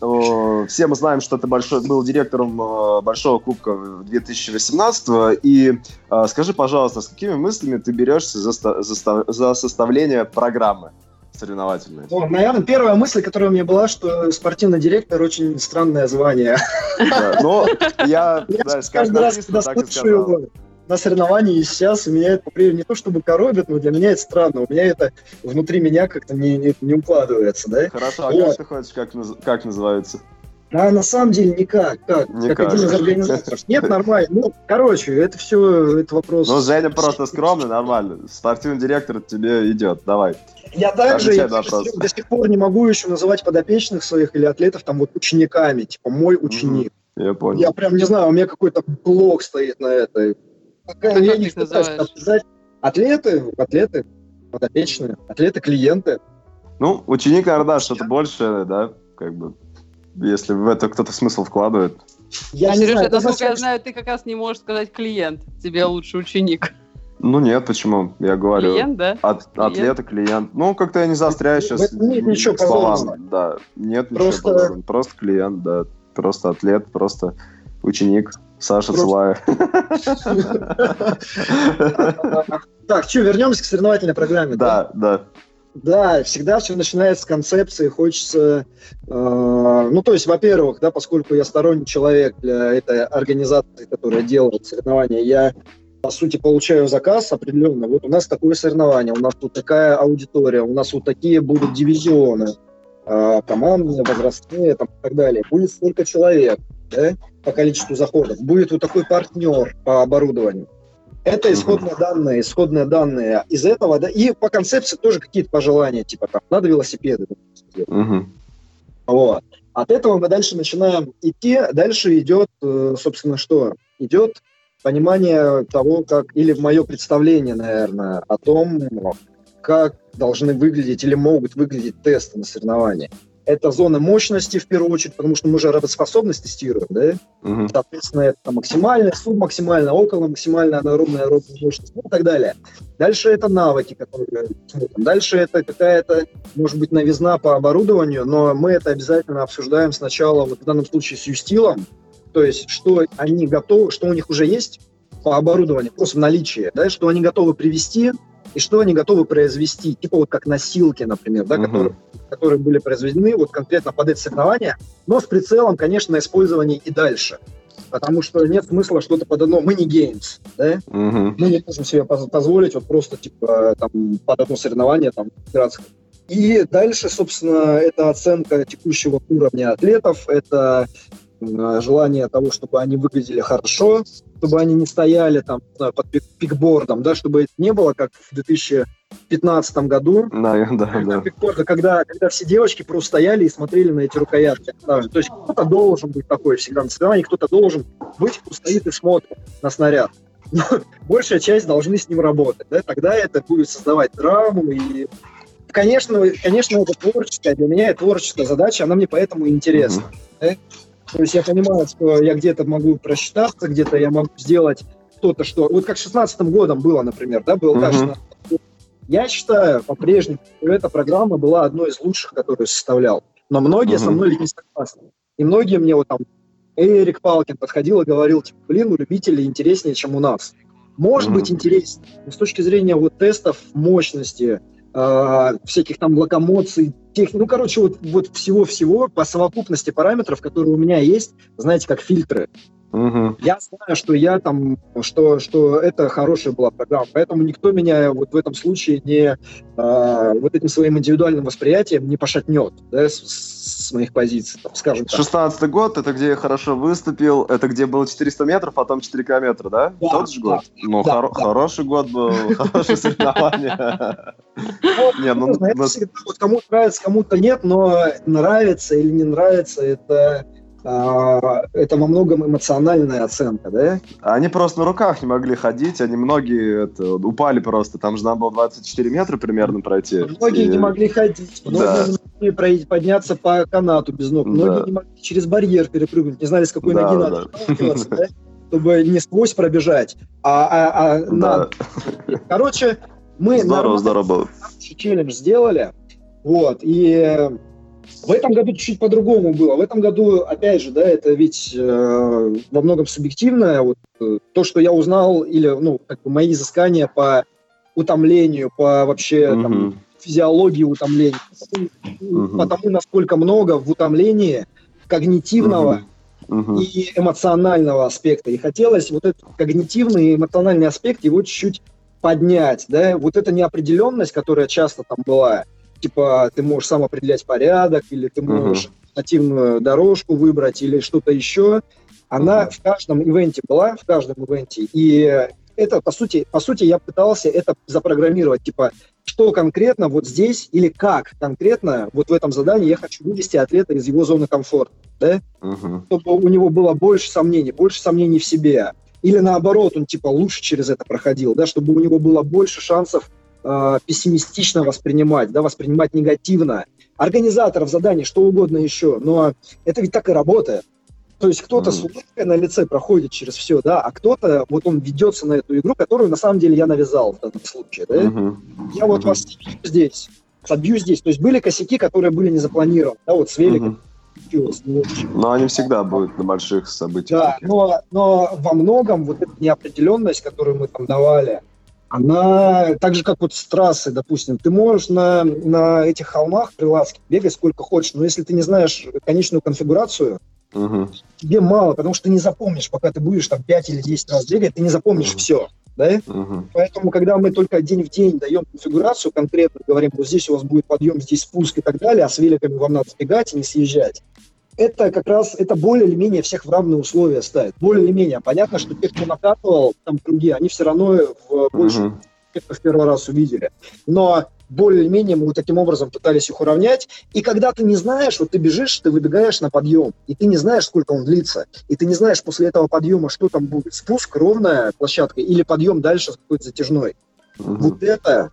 все мы знаем, что ты большой, был директором а, Большого Кубка 2018 И а, скажи, пожалуйста, с какими мыслями ты берешься за, за, за составление программы? соревновательные? Ну, наверное, первая мысль, которая у меня была, что спортивный директор очень странное звание. Да, но я, знаешь, каждый раз, когда слышу на соревновании сейчас меня это по не то чтобы коробит, но для меня это странно. У меня это внутри меня как-то не, не, не укладывается, да? Хорошо, а вот. как ты хочешь, как, как называется? А на самом деле никак. Как, никак. как один из организаторов. Нет, нормально. Ну, короче, это все, это вопрос... Ну, Женя просто скромный, нормально. Спортивный директор тебе идет, давай. Я также я до сих пор не могу еще называть подопечных своих или атлетов там вот учениками, типа мой ученик. Я понял. Я прям не знаю, у меня какой-то блок стоит на это пока я не пытаюсь обсуждать атлеты, атлеты, подопечные, атлеты, клиенты. Ну, ученик, наверное, что-то большее, да, как бы, если в это кто-то смысл вкладывает. Я не знаю, насколько я знаю, ты как раз не можешь сказать клиент, тебе лучше ученик. Ну нет, почему? Я говорю. Клиент, да? От, клиент. Атлета, клиент. Ну, как-то я не заостряю сейчас. Нет ничего словам. Да, нет просто... ничего Просто клиент, да. Просто атлет, просто ученик. Саша Просто... Так, что, вернемся к соревновательной программе. Да, да. Да, всегда все начинается с концепции, хочется, э, ну то есть, во-первых, да, поскольку я сторонний человек для этой организации, которая делает соревнования, я по сути, получаю заказ определенно. Вот у нас такое соревнование, у нас тут такая аудитория, у нас вот такие будут дивизионы, э, командные, возрастные там, и так далее. Будет столько человек да, по количеству заходов. Будет вот такой партнер по оборудованию. Это исходные uh-huh. данные, исходные данные из этого, да, и по концепции тоже какие-то пожелания, типа там, надо велосипеды. Uh-huh. Вот. От этого мы дальше начинаем идти, дальше идет, э, собственно, что? Идет понимание того, как, или мое представление, наверное, о том, как должны выглядеть или могут выглядеть тесты на соревнованиях это зона мощности в первую очередь, потому что мы же работоспособность тестируем, да? Угу. Соответственно, это максимальная, субмаксимальная, около максимальная анаэробная аэробная мощность ну, и так далее. Дальше это навыки, которые смотрим. Дальше это какая-то, может быть, новизна по оборудованию, но мы это обязательно обсуждаем сначала, вот в данном случае с юстилом, то есть что они готовы, что у них уже есть по оборудованию, просто в наличии, да, что они готовы привести, и что они готовы произвести, типа вот как носилки, например, да, угу. которые, которые были произведены вот конкретно под эти соревнования, но с прицелом, конечно, на использование и дальше. Потому что нет смысла что-то под одно. Мы не геймс, да? Угу. Мы не можем себе позволить вот просто типа там под одно соревнование там играться. И дальше, собственно, это оценка текущего уровня атлетов, это желание того, чтобы они выглядели хорошо, чтобы они не стояли там под пикбордом, да, чтобы это не было как в 2015 году. Да, да, да. Пикборда, когда, когда все девочки просто стояли и смотрели на эти рукоятки. Да, то есть кто-то должен быть такой всегда на соревновании, кто-то должен быть, кто стоит и смотрит на снаряд. Но большая часть должны с ним работать. Да? Тогда это будет создавать драму и Конечно, конечно, это творческая, для меня это творческая задача, она мне поэтому интересна. Mm-hmm. То есть я понимаю, что я где-то могу просчитаться, где-то я могу сделать что-то, что... Вот как 16 годом было, например, да, был, uh-huh. да, Я считаю по-прежнему, что эта программа была одной из лучших, которую составлял. Но многие uh-huh. со мной не согласны. И многие мне вот там... Эрик Палкин подходил и говорил, типа, блин, у любителей интереснее, чем у нас. Может uh-huh. быть интереснее, но с точки зрения вот тестов мощности, э, всяких там локомоций, тех, ну, короче, вот, вот всего-всего по совокупности параметров, которые у меня есть, знаете, как фильтры. Угу. Я знаю, что я там, что, что это хорошая была программа, поэтому никто меня вот в этом случае не э, вот этим своим индивидуальным восприятием не пошатнет, да, с, с моих позиций, там, скажем так. 16 год, это где я хорошо выступил, это где было 400 метров, потом 4 километра, да? да Тот же год? Да, ну, да, хоро- да. хороший год был, хорошее соревнование. Не, ну, кому нравится, кому-то нет, но нравится или не нравится, это а, это во многом эмоциональная оценка, да? Они просто на руках не могли ходить, они многие это, упали просто, там же надо было 24 метра примерно пройти. Многие и... не могли ходить, многие да. не могли подняться по канату без ног, многие да. не могли через барьер перепрыгнуть, не знали, с какой да, ноги да. надо да? чтобы не сквозь пробежать, а, а, а да. на... Короче, мы здорово, здорово. челлендж сделали, вот, и в этом году чуть-чуть по-другому было. В этом году, опять же, да, это ведь э, во многом субъективное. Вот, э, то, что я узнал, или ну, как бы мои изыскания по утомлению, по вообще mm-hmm. там, физиологии утомления, mm-hmm. потому насколько много в утомлении когнитивного mm-hmm. и эмоционального аспекта. И хотелось вот этот когнитивный и эмоциональный аспект его чуть-чуть поднять. Да? Вот эта неопределенность, которая часто там была, типа ты можешь сам определять порядок, или ты можешь uh-huh. нативную дорожку выбрать, или что-то еще. Она uh-huh. в каждом ивенте была, в каждом ивенте. И это, по сути, по сути, я пытался это запрограммировать, типа, что конкретно вот здесь или как конкретно вот в этом задании я хочу вывести атлета из его зоны комфорта, да? Uh-huh. Чтобы у него было больше сомнений, больше сомнений в себе. Или наоборот, он типа лучше через это проходил, да, чтобы у него было больше шансов э, пессимистично воспринимать, да, воспринимать негативно. Организаторов заданий, что угодно еще, но это ведь так и работает. То есть кто-то mm. с улыбкой на лице проходит через все, да, а кто-то, вот он ведется на эту игру, которую на самом деле я навязал в данном случае, да. Mm-hmm. Я вот mm-hmm. вас здесь, собью здесь. То есть были косяки, которые были не запланированы, да, вот с великом. Mm-hmm. Но они всегда будут на больших событиях. Да, но, но во многом вот эта неопределенность, которую мы там давали, она так же, как вот с трассы, допустим, ты можешь на, на этих холмах приласки бегать сколько хочешь, но если ты не знаешь конечную конфигурацию, угу. тебе мало, потому что ты не запомнишь, пока ты будешь там 5 или 10 раз бегать, ты не запомишь угу. все. Да? Угу. Поэтому, когда мы только день в день даем конфигурацию конкретно, говорим, вот здесь у вас будет подъем, здесь спуск и так далее, а с великами вам надо сбегать и не съезжать, это как раз, это более или менее всех в равные условия ставит. Более или менее. Понятно, что те, кто накатывал там круги, они все равно в больше uh-huh. в первый раз увидели. Но более-менее мы вот таким образом пытались их уравнять. И когда ты не знаешь, вот ты бежишь, ты выбегаешь на подъем, и ты не знаешь, сколько он длится, и ты не знаешь после этого подъема, что там будет, спуск, ровная площадка или подъем дальше какой-то затяжной. Угу. Вот это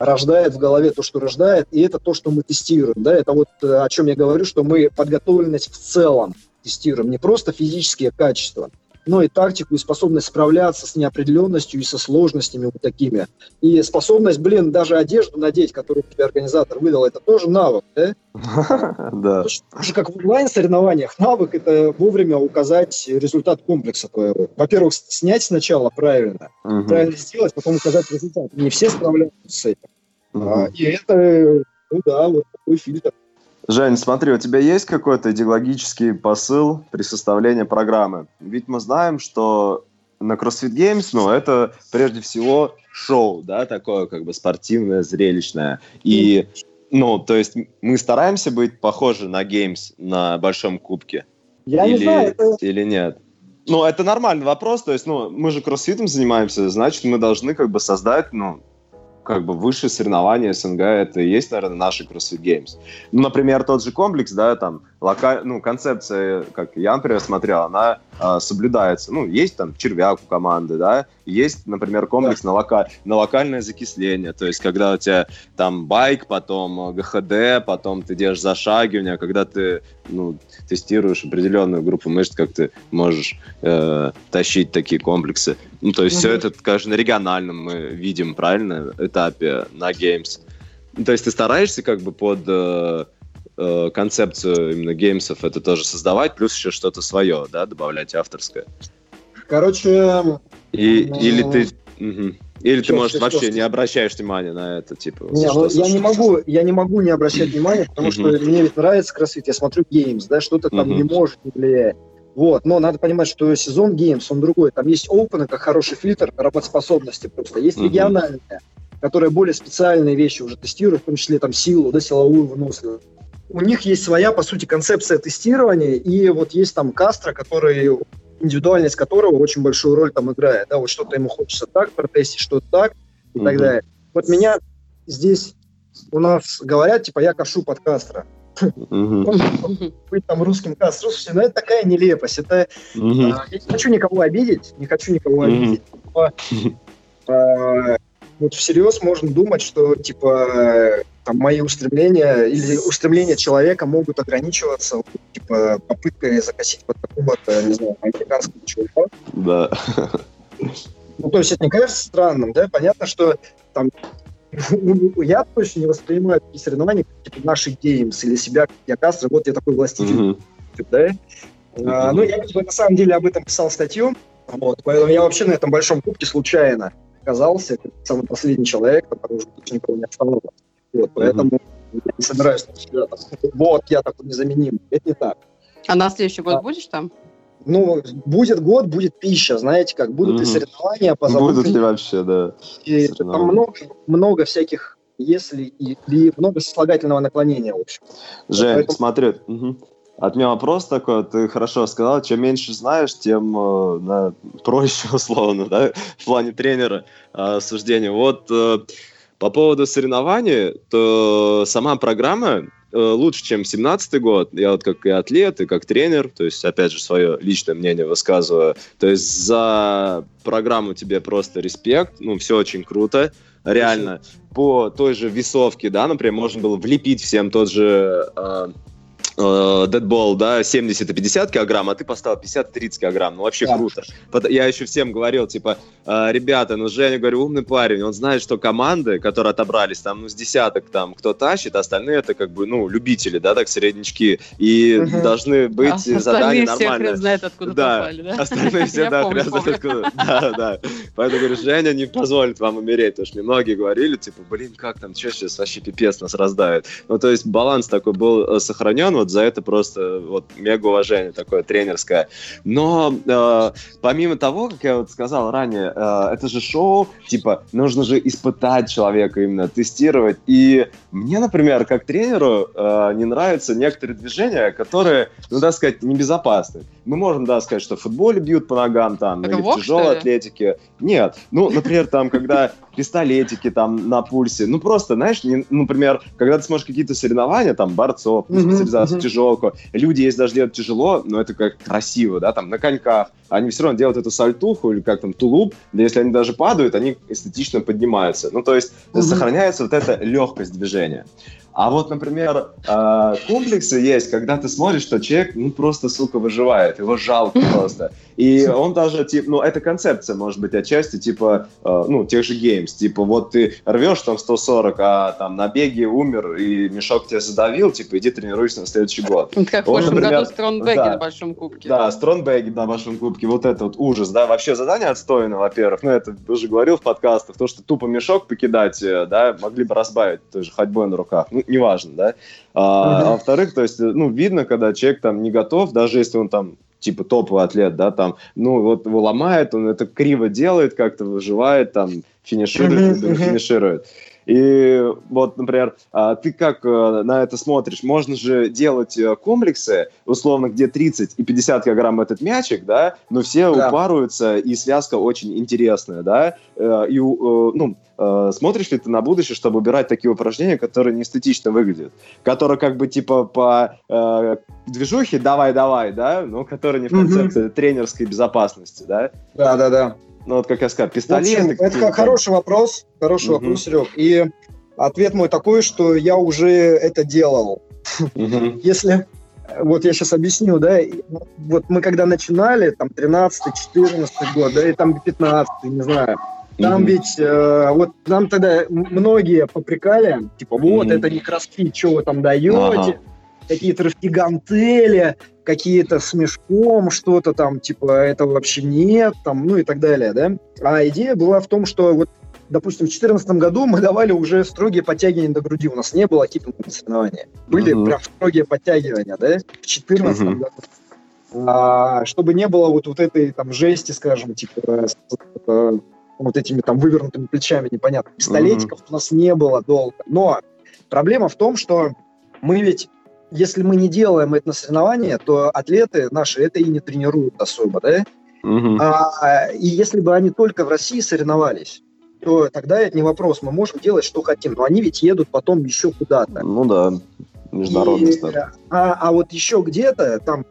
рождает в голове то, что рождает, и это то, что мы тестируем. Да? Это вот э, о чем я говорю, что мы подготовленность в целом тестируем, не просто физические качества, но и тактику, и способность справляться с неопределенностью и со сложностями вот такими. И способность, блин, даже одежду надеть, которую тебе организатор выдал, это тоже навык, да? Да. Тоже как в онлайн-соревнованиях, навык – это вовремя указать результат комплекса твоего. Во-первых, снять сначала правильно, правильно сделать, потом указать результат. Не все справляются с этим. А, и это, ну да, вот такой фильтр. Жень, смотри, у тебя есть какой-то идеологический посыл при составлении программы? Ведь мы знаем, что на CrossFit Games, ну, это прежде всего шоу, да, такое как бы спортивное, зрелищное. И, ну, то есть мы стараемся быть похожи на Games на Большом Кубке? Я или, не знаю. Это... Или нет? Ну, это нормальный вопрос, то есть, ну, мы же кроссфитом занимаемся, значит, мы должны как бы создать, ну, как бы высшее соревнование СНГ, это и есть, наверное, наши CrossFit Games. Ну, например, тот же комплекс, да, там, локаль... ну, концепция, как я, например, смотрел, она э, соблюдается. Ну, есть там червяк у команды, да, есть, например, комплекс на, лока... на локальное закисление, то есть когда у тебя там байк, потом ГХД, потом ты держишь зашагивание, когда ты, ну, тестируешь определенную группу мышц, как ты можешь э, тащить такие комплексы. Ну, то есть угу. все это, конечно, на региональном мы видим, правильно, этапе на Games. Ну, то есть ты стараешься как бы под... Э, э, концепцию именно Games ов это тоже создавать, плюс еще что-то свое, да, добавлять авторское. Короче... И, ну... Или ты... Угу. Или ты, может, вообще что? не обращаешь внимания на это, типа... Не, ну, я не могу, я не могу не обращать внимания, потому что мне ведь нравится кроссфит, я смотрю Games, да, что-то там не может не влиять. Вот, но надо понимать, что сезон Games, он другой. Там есть open, как хороший фильтр работоспособности просто. Есть региональная, которая более специальные вещи уже тестирует, в том числе там силу, да, силовую выносливость у них есть своя, по сути, концепция тестирования, и вот есть там Кастро, который индивидуальность которого очень большую роль там играет. Да, вот что-то ему хочется так протестить, что-то так и mm-hmm. так далее. Вот меня здесь у нас говорят, типа, я кашу под Кастро. Быть там русским Кастро. Слушайте, ну это такая нелепость. Это, а, я не хочу никого обидеть, не хочу никого обидеть. Но, а, вот всерьез можно думать, что, типа, там, мои устремления или устремления человека могут ограничиваться типа попыткой закосить под какого-то, не знаю, американского чувака. Да. Ну, то есть это не кажется странным, да? Понятно, что там я точно не воспринимаю такие соревнования, как типа наши геймс или себя, как я Кастро, вот я такой властитель, mm-hmm. да? Mm-hmm. А, ну, я на самом деле об этом писал статью, вот, поэтому я вообще на этом большом кубке случайно оказался, самый последний человек, который уже никого не оставалось. Вот, поэтому mm-hmm. я не собираюсь себя там, вот, я такой незаменим. Это не так. А на следующий год а, будешь там? Ну, будет год, будет пища, знаете, как будут mm-hmm. и соревнования по Будут ли вообще, да. И там много, много всяких если и, и много сослагательного наклонения, в общем. Жень, Поэтому... смотри, угу. от меня вопрос такой, ты хорошо сказал, чем меньше знаешь, тем э, на, проще, условно, да, в плане тренера э, суждения. Вот э, по поводу соревнований, то сама программа э, лучше, чем 17 год. Я вот как и атлет, и как тренер, то есть, опять же, свое личное мнение высказываю. То есть за программу тебе просто респект, ну, все очень круто. Реально, по той же весовке, да, например, можно было влепить всем тот же э, дедбол, да, 70 и 50 килограмм, а ты поставил 50-30 килограмм. Ну, вообще да. круто. Я еще всем говорил, типа, «А, ребята, ну, Женя, говорю, умный парень, он знает, что команды, которые отобрались, там, ну, с десяток, там, кто тащит, остальные это, как бы, ну, любители, да, так, среднячки, и угу. должны быть а задания нормальные. знает, откуда да. попали, да? остальные все, да, хрен знает, откуда. Да, да. Поэтому, говорю, Женя не позволит вам умереть, потому что мне многие говорили, типа, блин, как там, что сейчас вообще пипец нас раздает. Ну, то есть баланс такой был э, сохранен, вот за это просто вот мега уважение такое тренерское. Но э, помимо того, как я вот сказал ранее, э, это же шоу, типа, нужно же испытать человека именно, тестировать. И мне, например, как тренеру э, не нравятся некоторые движения, которые, ну, да сказать, небезопасны. Мы можем, да, сказать, что в футболе бьют по ногам там, или в тяжелой атлетике. Нет. Ну, например, там, когда пистолетики там на пульсе. Ну, просто, знаешь, не, например, когда ты смотришь какие-то соревнования, там, борцов, mm-hmm, специализацию, mm-hmm. тяжелку, люди есть даже делают тяжело, но это как красиво, да, там, на коньках. Они все равно делают эту сальтуху или как там тулуп, да если они даже падают, они эстетично поднимаются. Ну, то есть mm-hmm. сохраняется вот эта легкость движения. А вот, например, э, комплексы есть, когда ты смотришь, что человек, ну, просто, сука, выживает, его жалко просто. И он даже, типа, ну, это концепция, может быть, отчасти, типа, э, ну, тех же геймс. Типа, вот ты рвешь там 140, а там на беге умер, и мешок тебя задавил, типа, иди тренируйся на следующий год. Как вот, в прошлом например, году Стронбеги да, на Большом Кубке. Да, Стронбеги на Большом Кубке, вот это вот ужас, да, вообще задание отстойно, во-первых, ну, это уже говорил в подкастах, то, что тупо мешок покидать, э, да, могли бы разбавить той же ходьбой на руках, ну, неважно, да. А, mm-hmm. а во-вторых, то есть, ну, видно, когда человек там не готов, даже если он там типа топовый атлет, да, там, ну, вот его ломает, он это криво делает, как-то выживает, там, финиширует, mm-hmm. финиширует. И вот, например, а, ты как э, на это смотришь? Можно же делать э, комплексы, условно, где 30 и 50 килограмм этот мячик, да, но все да. упарываются, и связка очень интересная, да, э, и, ну, смотришь ли ты на будущее, чтобы убирать такие упражнения, которые не эстетично выглядят, которые как бы типа по э, движухе давай-давай, да, но которые не в концепции mm-hmm. тренерской безопасности, да? Да-да-да. Ну, вот как я сказал, пистолет. это как хороший вопрос, хороший угу. вопрос, Серег. И ответ мой такой, что я уже это делал. Угу. Если вот я сейчас объясню, да, вот мы когда начинали, там, 13-14 год, да, и там 15 не знаю, там mm-hmm. ведь, э, вот нам тогда многие попрекали, типа, вот, mm-hmm. это не кроссфит, что вы там даете, ага. Какие-то гантели, какие-то с мешком, что-то там, типа, этого вообще нет, там, ну и так далее, да. А идея была в том, что вот допустим, в 2014 году мы давали уже строгие подтягивания до груди. У нас не было кипингового соревнования. Были uh-huh. прям строгие подтягивания, да, в 2014 uh-huh. году. А, чтобы не было вот, вот этой там жести, скажем, типа с, э, вот этими там вывернутыми плечами, непонятно. Пистолетиков uh-huh. у нас не было долго. Но проблема в том, что мы ведь если мы не делаем это на соревнования, то атлеты наши это и не тренируют особо, да? Угу. А, и если бы они только в России соревновались, то тогда это не вопрос, мы можем делать, что хотим, но они ведь едут потом еще куда-то. Ну да, международный старт. А, а вот еще где-то там,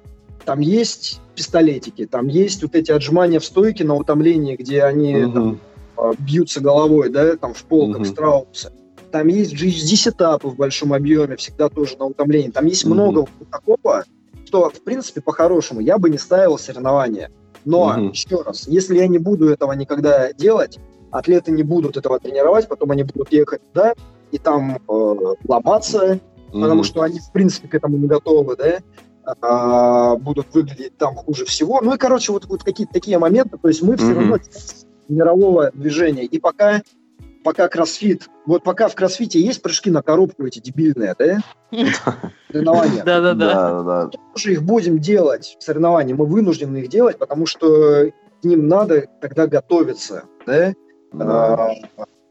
там есть пистолетики, там есть вот эти отжимания в стойке на утомление, где они угу. там, а, бьются головой, да, там в пол, как угу. страусы. Там есть GHD-сетапы в большом объеме, всегда тоже на утомление. Там есть mm-hmm. много такого, что, в принципе, по-хорошему, я бы не ставил соревнования. Но, mm-hmm. еще раз, если я не буду этого никогда делать, атлеты не будут этого тренировать, потом они будут ехать туда и там э, ломаться, mm-hmm. потому что они, в принципе, к этому не готовы, да, а, будут выглядеть там хуже всего. Ну и, короче, вот, вот какие-то такие моменты, то есть мы mm-hmm. все равно мирового движения. И пока пока кроссфит, вот пока в кроссфите есть прыжки на коробку эти дебильные, да? Соревнования. Да-да-да. Тоже их будем делать, соревнования. Мы вынуждены их делать, потому что к ним надо тогда готовиться, да? А,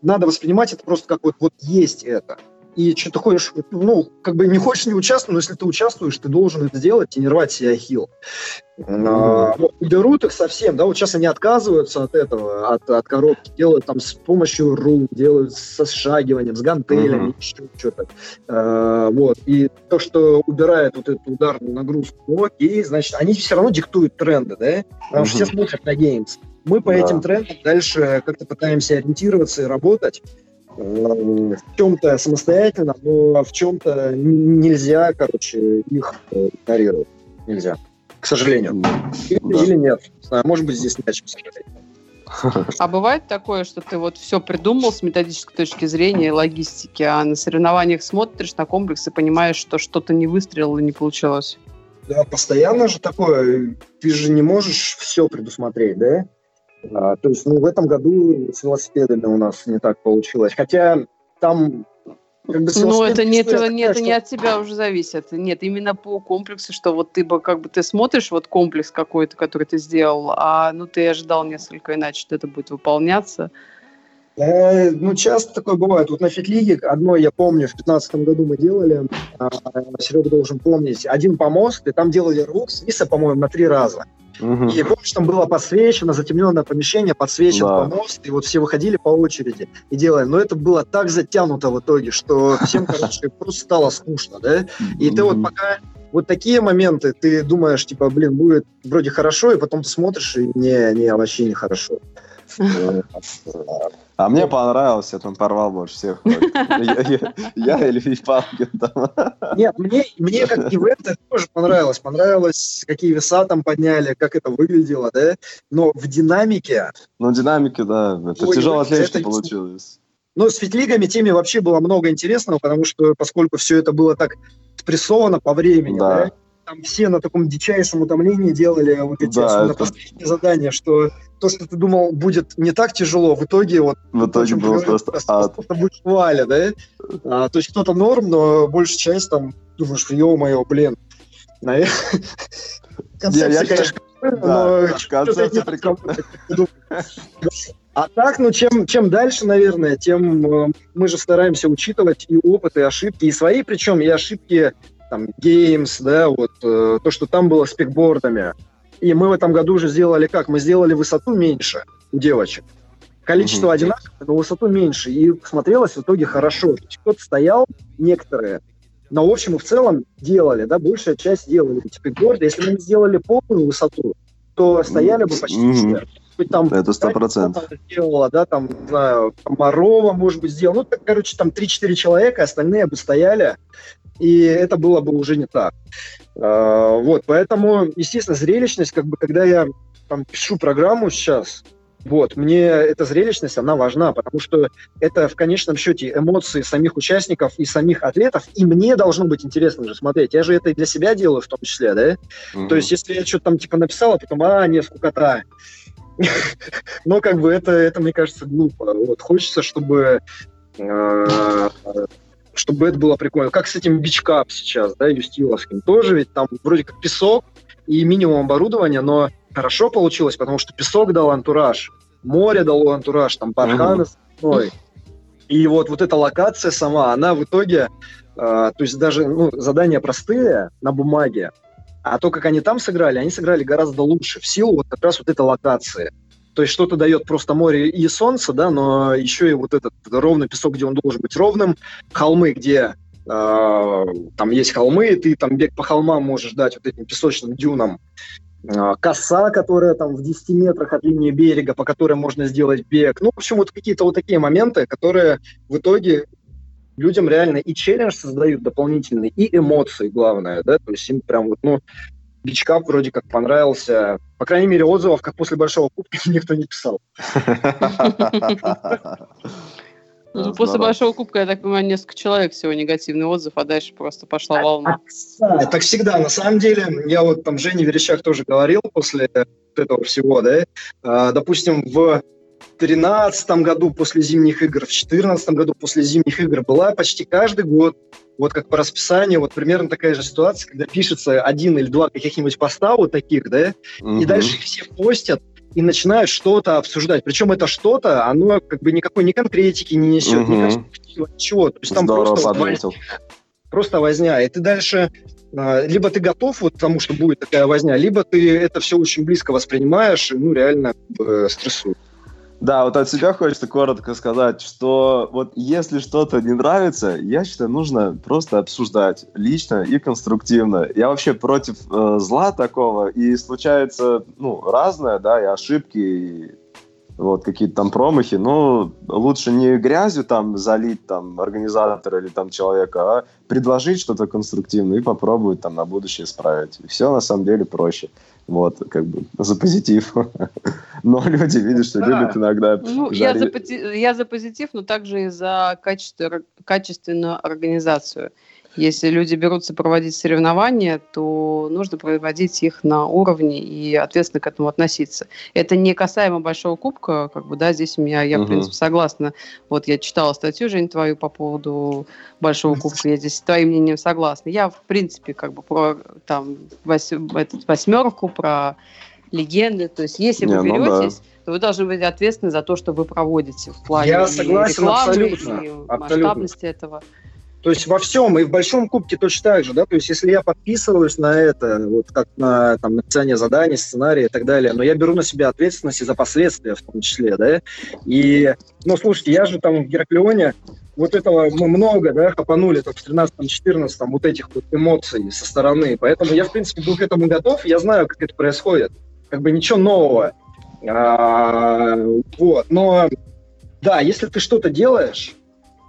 надо воспринимать это просто как вот, вот есть это и что ты хочешь, ну, как бы не хочешь не участвовать, но если ты участвуешь, ты должен это сделать и не рвать себе ахилл. А, вот, берут их совсем, да, вот сейчас они отказываются от этого, от, от коробки, делают там с помощью рук, делают со сшагиванием, с гантелями, uh-huh. еще что-то. А, вот, и то, что убирает вот эту ударную нагрузку, ну, окей, значит, они все равно диктуют тренды, да, потому uh-huh. что все смотрят на геймс. Мы по да. этим трендам дальше как-то пытаемся ориентироваться и работать в чем-то самостоятельно, но в чем-то нельзя, короче, их э, игнорировать. Нельзя. К сожалению. Или, да. или нет. знаю, может быть, здесь не к сожалению. А бывает такое, что ты вот все придумал с методической точки зрения, логистики, а на соревнованиях смотришь на комплекс и понимаешь, что что-то не выстрелило, не получилось? Да, постоянно же такое. Ты же не можешь все предусмотреть, да? А, то есть, ну, в этом году с велосипедами у нас не так получилось. Хотя там как бы, ну, это не, это, не, это не от тебя уже зависит. Нет, именно по комплексу, что вот ты бы как бы ты смотришь вот комплекс какой-то, который ты сделал, а ну ты ожидал несколько иначе, что это будет выполняться. Э, ну, часто такое бывает. Вот на фитлиге одно я помню, в 2015 году мы делали, а, Серега должен помнить, один помост, и там делали рук с виса, по-моему, на три раза. Угу. И помнишь, там было подсвечено, затемненное помещение, подсвечен да. помост, и вот все выходили по очереди и делали. Но это было так затянуто в итоге, что всем, короче, просто стало скучно, да? И ты вот пока вот такие моменты, ты думаешь, типа, блин, будет вроде хорошо, и потом ты смотришь, и не, не, вообще не хорошо. А мне понравилось, я там порвал больше всех. Я или Палкин там. Нет, мне, мне как ивент тоже понравилось. Понравилось, какие веса там подняли, как это выглядело, да? Но в динамике... Ну, в динамике, да. Это тяжело отлично получилось. Ну, с фитлигами теми вообще было много интересного, потому что, поскольку все это было так спрессовано по времени, да там все на таком дичайшем утомлении делали вот эти да, это... последние задания, что то, что ты думал будет не так тяжело, в итоге вот... В итоге было говорю, просто ад. Просто да? А, то есть кто-то норм, но большая часть там думаешь, ё-моё, блин, наверное... Концепция, конечно, но... Концепция прикольная. А так, ну, чем, чем дальше, наверное, тем э, мы же стараемся учитывать и опыт, и ошибки, и свои, причем, и ошибки там, Games, да, вот, э, то, что там было с пикбордами. И мы в этом году уже сделали как? Мы сделали высоту меньше у девочек. Количество угу. одинаковое, но высоту меньше. И смотрелось в итоге хорошо. кто-то стоял, некоторые, но в общем и в целом делали, да, большая часть делали эти пикборды. Если бы мы сделали полную высоту, то стояли бы почти mm все. Хоть там это сто процентов. Сделала, да, там, не знаю, Комарова, может быть, сделала. Ну, так, короче, там 3-4 человека, остальные бы стояли и это было бы уже не так. А, вот, поэтому, естественно, зрелищность, как бы, когда я там, пишу программу сейчас, вот, мне эта зрелищность, она важна, потому что это в конечном счете эмоции самих участников и самих атлетов, и мне должно быть интересно же смотреть. Я же это и для себя делаю в том числе, да? Mm-hmm. То есть, если я что-то там типа написал, а потом, а, не, скукота. Но как бы это, это, мне кажется, глупо. Вот, хочется, чтобы а, чтобы это было прикольно. Как с этим бичкап сейчас, да, Юстиловским. Тоже ведь там вроде как песок и минимум оборудования, но хорошо получилось, потому что песок дал антураж, море дало антураж, там барханы mm-hmm. И вот, вот эта локация сама, она в итоге, э, то есть даже ну, задания простые на бумаге, а то, как они там сыграли, они сыграли гораздо лучше в силу вот как раз вот этой локации. То есть что-то дает просто море и солнце, да, но еще и вот этот ровный песок, где он должен быть ровным, холмы, где э, там есть холмы, и ты там бег по холмам можешь дать вот этим песочным дюнам. Э, коса, которая там в 10 метрах от линии берега, по которой можно сделать бег. Ну, в общем, вот какие-то вот такие моменты, которые в итоге людям реально и челлендж создают дополнительный, и эмоции, главное, да, то есть им прям вот, ну, Бичкап вроде как понравился. По крайней мере, отзывов, как после Большого Кубка, никто не писал. Ну, после Большого Кубка, я так понимаю, несколько человек всего негативный отзыв, а дальше просто пошла волна. Так всегда. На самом деле, я вот там Жене Верещак тоже говорил после этого всего, да, а, допустим, в 2013 году после зимних игр, в 2014 году после зимних игр была почти каждый год вот как по расписанию, вот примерно такая же ситуация, когда пишется один или два каких-нибудь поста вот таких, да, угу. и дальше их все постят и начинают что-то обсуждать. Причем это что-то, оно как бы никакой ни конкретики не несет, угу. ни ничего. То есть там Здорово просто, подметил. просто возня. И ты дальше а, либо ты готов вот к тому, что будет такая возня, либо ты это все очень близко воспринимаешь и, ну, реально э, стрессуешь. Да, вот от себя хочется коротко сказать, что вот если что-то не нравится, я считаю, нужно просто обсуждать лично и конструктивно. Я вообще против э, зла такого, и случается, ну, разное, да, и ошибки, и вот какие-то там промахи, но лучше не грязью там залить там организатора или там человека, а предложить что-то конструктивное и попробовать там на будущее исправить. Все на самом деле проще. Вот, как бы за позитив. Но люди, видишь, что любят иногда... Ну, я за, я за позитив, но также и за качество, качественную организацию. Если люди берутся проводить соревнования, то нужно проводить их на уровне и ответственно к этому относиться. Это не касаемо большого кубка, как бы, да, здесь у меня, я, угу. в принципе, согласна. Вот я читала статью, Жень, твою по поводу большого кубка, я здесь с твоим мнением согласна. Я, в принципе, как бы про там восьмерку, про легенды, то есть если не, вы беретесь, ну да. то вы должны быть ответственны за то, что вы проводите в плане я согласен, рекламы абсолютно, и масштабности абсолютно. этого. То есть во всем, и в большом кубке точно так же, да, то есть если я подписываюсь на это, вот как на там, написание заданий, сценария и так далее, но я беру на себя ответственность и за последствия в том числе, да, и, ну, слушайте, я же там в Гераклеоне, вот этого мы много, да, хапанули так в 13-14, вот этих вот эмоций со стороны, поэтому я, в принципе, был к этому готов, я знаю, как это происходит, как бы ничего нового, а, вот, но, да, если ты что-то делаешь,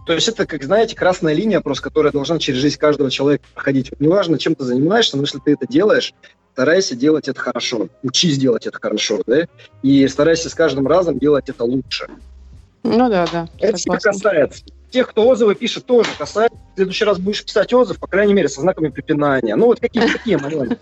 то есть это, как знаете, красная линия просто, которая должна через жизнь каждого человека проходить. Неважно, чем ты занимаешься, но если ты это делаешь, старайся делать это хорошо. Учись делать это хорошо, да? И старайся с каждым разом делать это лучше. Ну да, да. Это всех касается. Тех, кто отзывы пишет, тоже касается. В следующий раз будешь писать отзыв, по крайней мере, со знаками препинания. Ну вот какие-то такие моменты.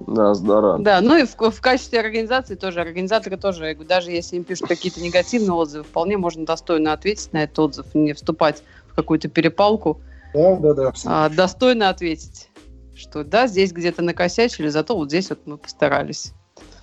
Да, здорово. Да, ну и в, в качестве организации тоже, организаторы тоже, даже если им пишут какие-то негативные отзывы, вполне можно достойно ответить на этот отзыв, не вступать в какую-то перепалку. Да, да, да. А, достойно ответить, что да, здесь где-то накосячили, зато вот здесь вот мы постарались.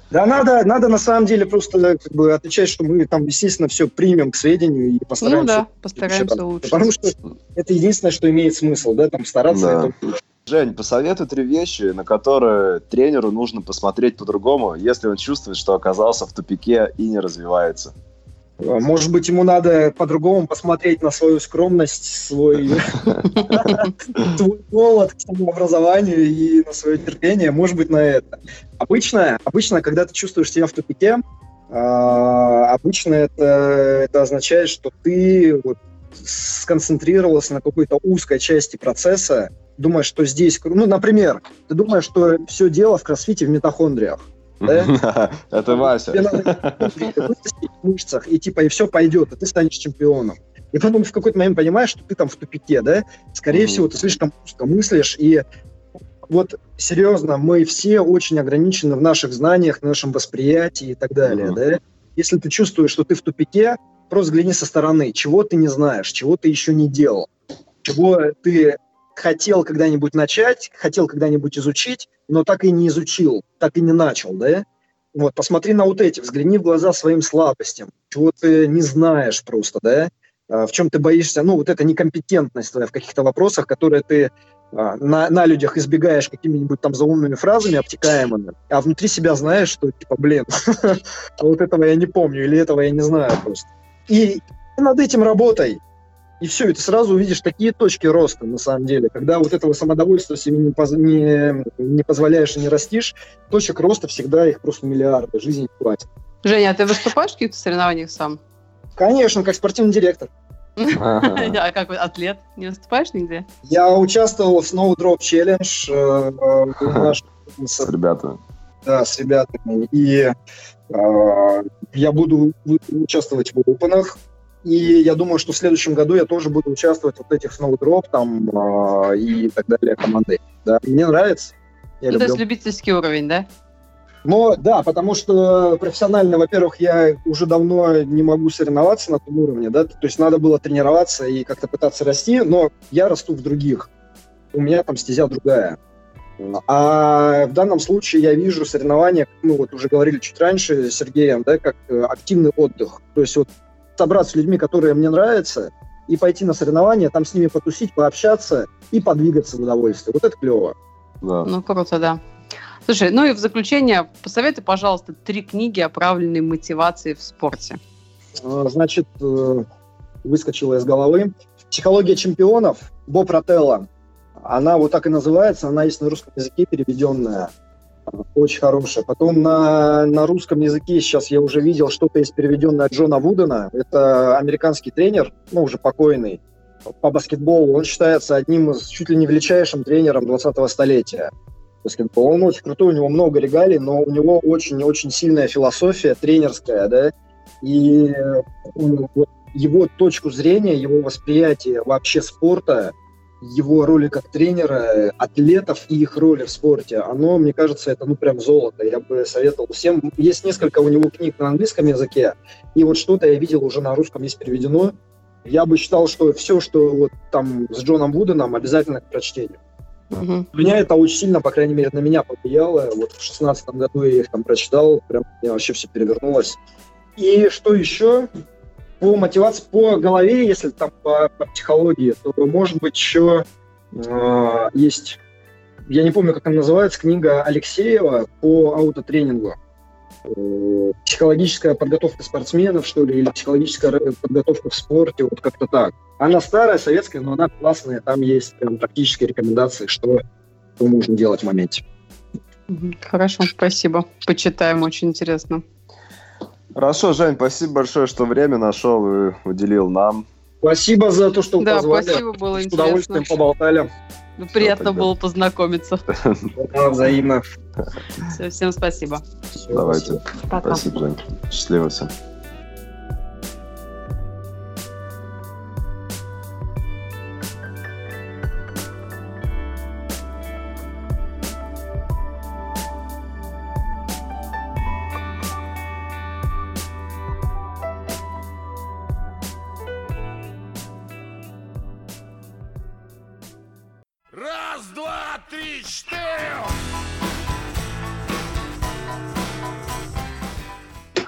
Да, надо, надо на самом деле просто как бы отвечать, что мы там, естественно, все примем к сведению и постараемся. Ну да, постараемся лучше. Потому что это единственное, что имеет смысл, да, там стараться. Да. Это... Жень, посоветуй три вещи, на которые тренеру нужно посмотреть по-другому, если он чувствует, что оказался в тупике и не развивается. А, может быть, ему надо по-другому посмотреть на свою скромность, свой голод к самообразованию и на свое терпение. Может быть, на это. Обычно, обычно когда ты чувствуешь себя в тупике, а, обычно это, это означает, что ты вот сконцентрировался на какой-то узкой части процесса, думаешь, что здесь... Ну, например, ты думаешь, что все дело в кроссфите в митохондриях. Да? Это Вася. Тебе надо в мышцах, и типа, и все пойдет, и ты станешь чемпионом. И потом в какой-то момент понимаешь, что ты там в тупике, да? Скорее всего, ты слишком узко мыслишь, и вот серьезно, мы все очень ограничены в наших знаниях, в нашем восприятии и так далее, да? Если ты чувствуешь, что ты в тупике, просто взгляни со стороны, чего ты не знаешь, чего ты еще не делал, чего ты хотел когда-нибудь начать, хотел когда-нибудь изучить, но так и не изучил, так и не начал, да? Вот, посмотри на вот эти, взгляни в глаза своим слабостям, чего ты не знаешь просто, да? А, в чем ты боишься, ну, вот эта некомпетентность твоя в каких-то вопросах, которые ты а, на, на людях избегаешь какими-нибудь там заумными фразами обтекаемыми, а внутри себя знаешь, что, типа, блин, вот этого я не помню, или этого я не знаю просто. И над этим работай, и все, и ты сразу увидишь такие точки роста, на самом деле. Когда вот этого самодовольства себе не, поз... не, не позволяешь и не растишь, точек роста всегда их просто миллиарды, жизни не хватит. Женя, а ты выступаешь в каких-то соревнованиях сам? Конечно, как спортивный директор. А как атлет? Не выступаешь нигде? Я участвовал в Snowdrop Challenge. Э, э, с ребятами. Да, с ребятами. И э, я буду участвовать в опенах и я думаю, что в следующем году я тоже буду участвовать в вот этих Snowdrop там э, и так далее команды. Да, мне нравится. Я ну, люблю. то есть любительский уровень, да? Но да, потому что профессионально, во-первых, я уже давно не могу соревноваться на том уровне, да, то есть надо было тренироваться и как-то пытаться расти, но я расту в других. У меня там стезя другая. А в данном случае я вижу соревнования, ну вот уже говорили чуть раньше с Сергеем, да, как э, активный отдых. То есть вот собраться с людьми, которые мне нравятся, и пойти на соревнования, там с ними потусить, пообщаться и подвигаться в удовольствие. Вот это клево. Да. Ну, круто, да. Слушай, ну и в заключение, посоветуй, пожалуйста, три книги, оправленные мотивацией в спорте. А, значит, э, выскочила из головы. «Психология чемпионов» Боб Ротелло. Она вот так и называется, она есть на русском языке переведенная. Очень хорошая. Потом на, на русском языке сейчас я уже видел что-то из переведенное Джона Вудена. Это американский тренер, ну, уже покойный, по баскетболу. Он считается одним из чуть ли не величайшим тренером 20-го столетия. Баскетбол. Он очень крутой, у него много регалий, но у него очень-очень сильная философия тренерская, да, и его точку зрения, его восприятие вообще спорта его роли как тренера, атлетов и их роли в спорте, оно, мне кажется, это ну прям золото. Я бы советовал всем. Есть несколько у него книг на английском языке, и вот что-то я видел уже на русском есть переведено. Я бы считал, что все, что вот там с Джоном Вуденом, обязательно к прочтению. Угу. Меня это очень сильно, по крайней мере, на меня повлияло. Вот в шестнадцатом году я их там прочитал, прям у меня вообще все перевернулось. И что еще? По мотивации, по голове, если там по, по психологии, то, может быть, еще э, есть, я не помню, как она называется, книга Алексеева по аутотренингу. Э, психологическая подготовка спортсменов, что ли, или психологическая подготовка в спорте, вот как-то так. Она старая, советская, но она классная, там есть прям практические рекомендации, что, что можно делать в моменте. Хорошо, спасибо. Почитаем, очень интересно. Хорошо, Жень, спасибо большое, что время нашел и уделил нам. Спасибо за то, что да, позвали. спасибо, было С интересно. удовольствием поболтали. Ну, приятно Все, было познакомиться. Да, взаимно. Все, всем спасибо. Все, Давайте. Спасибо, спасибо Жень. Счастливо всем.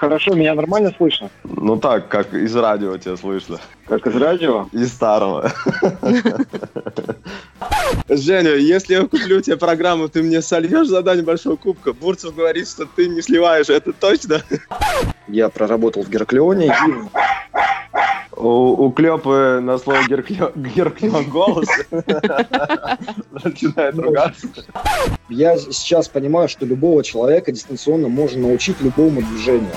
Хорошо, меня нормально слышно? Ну так, как из радио тебя слышно. Как из радио? Из старого. Женя, если я куплю тебе программу, ты мне сольешь задание Большого Кубка? Бурцев говорит, что ты не сливаешь, это точно? Я проработал в Гераклеоне и у, у Клёпы на слово Герклён голос начинает ругаться. Я сейчас понимаю, что любого человека дистанционно можно научить любому движению.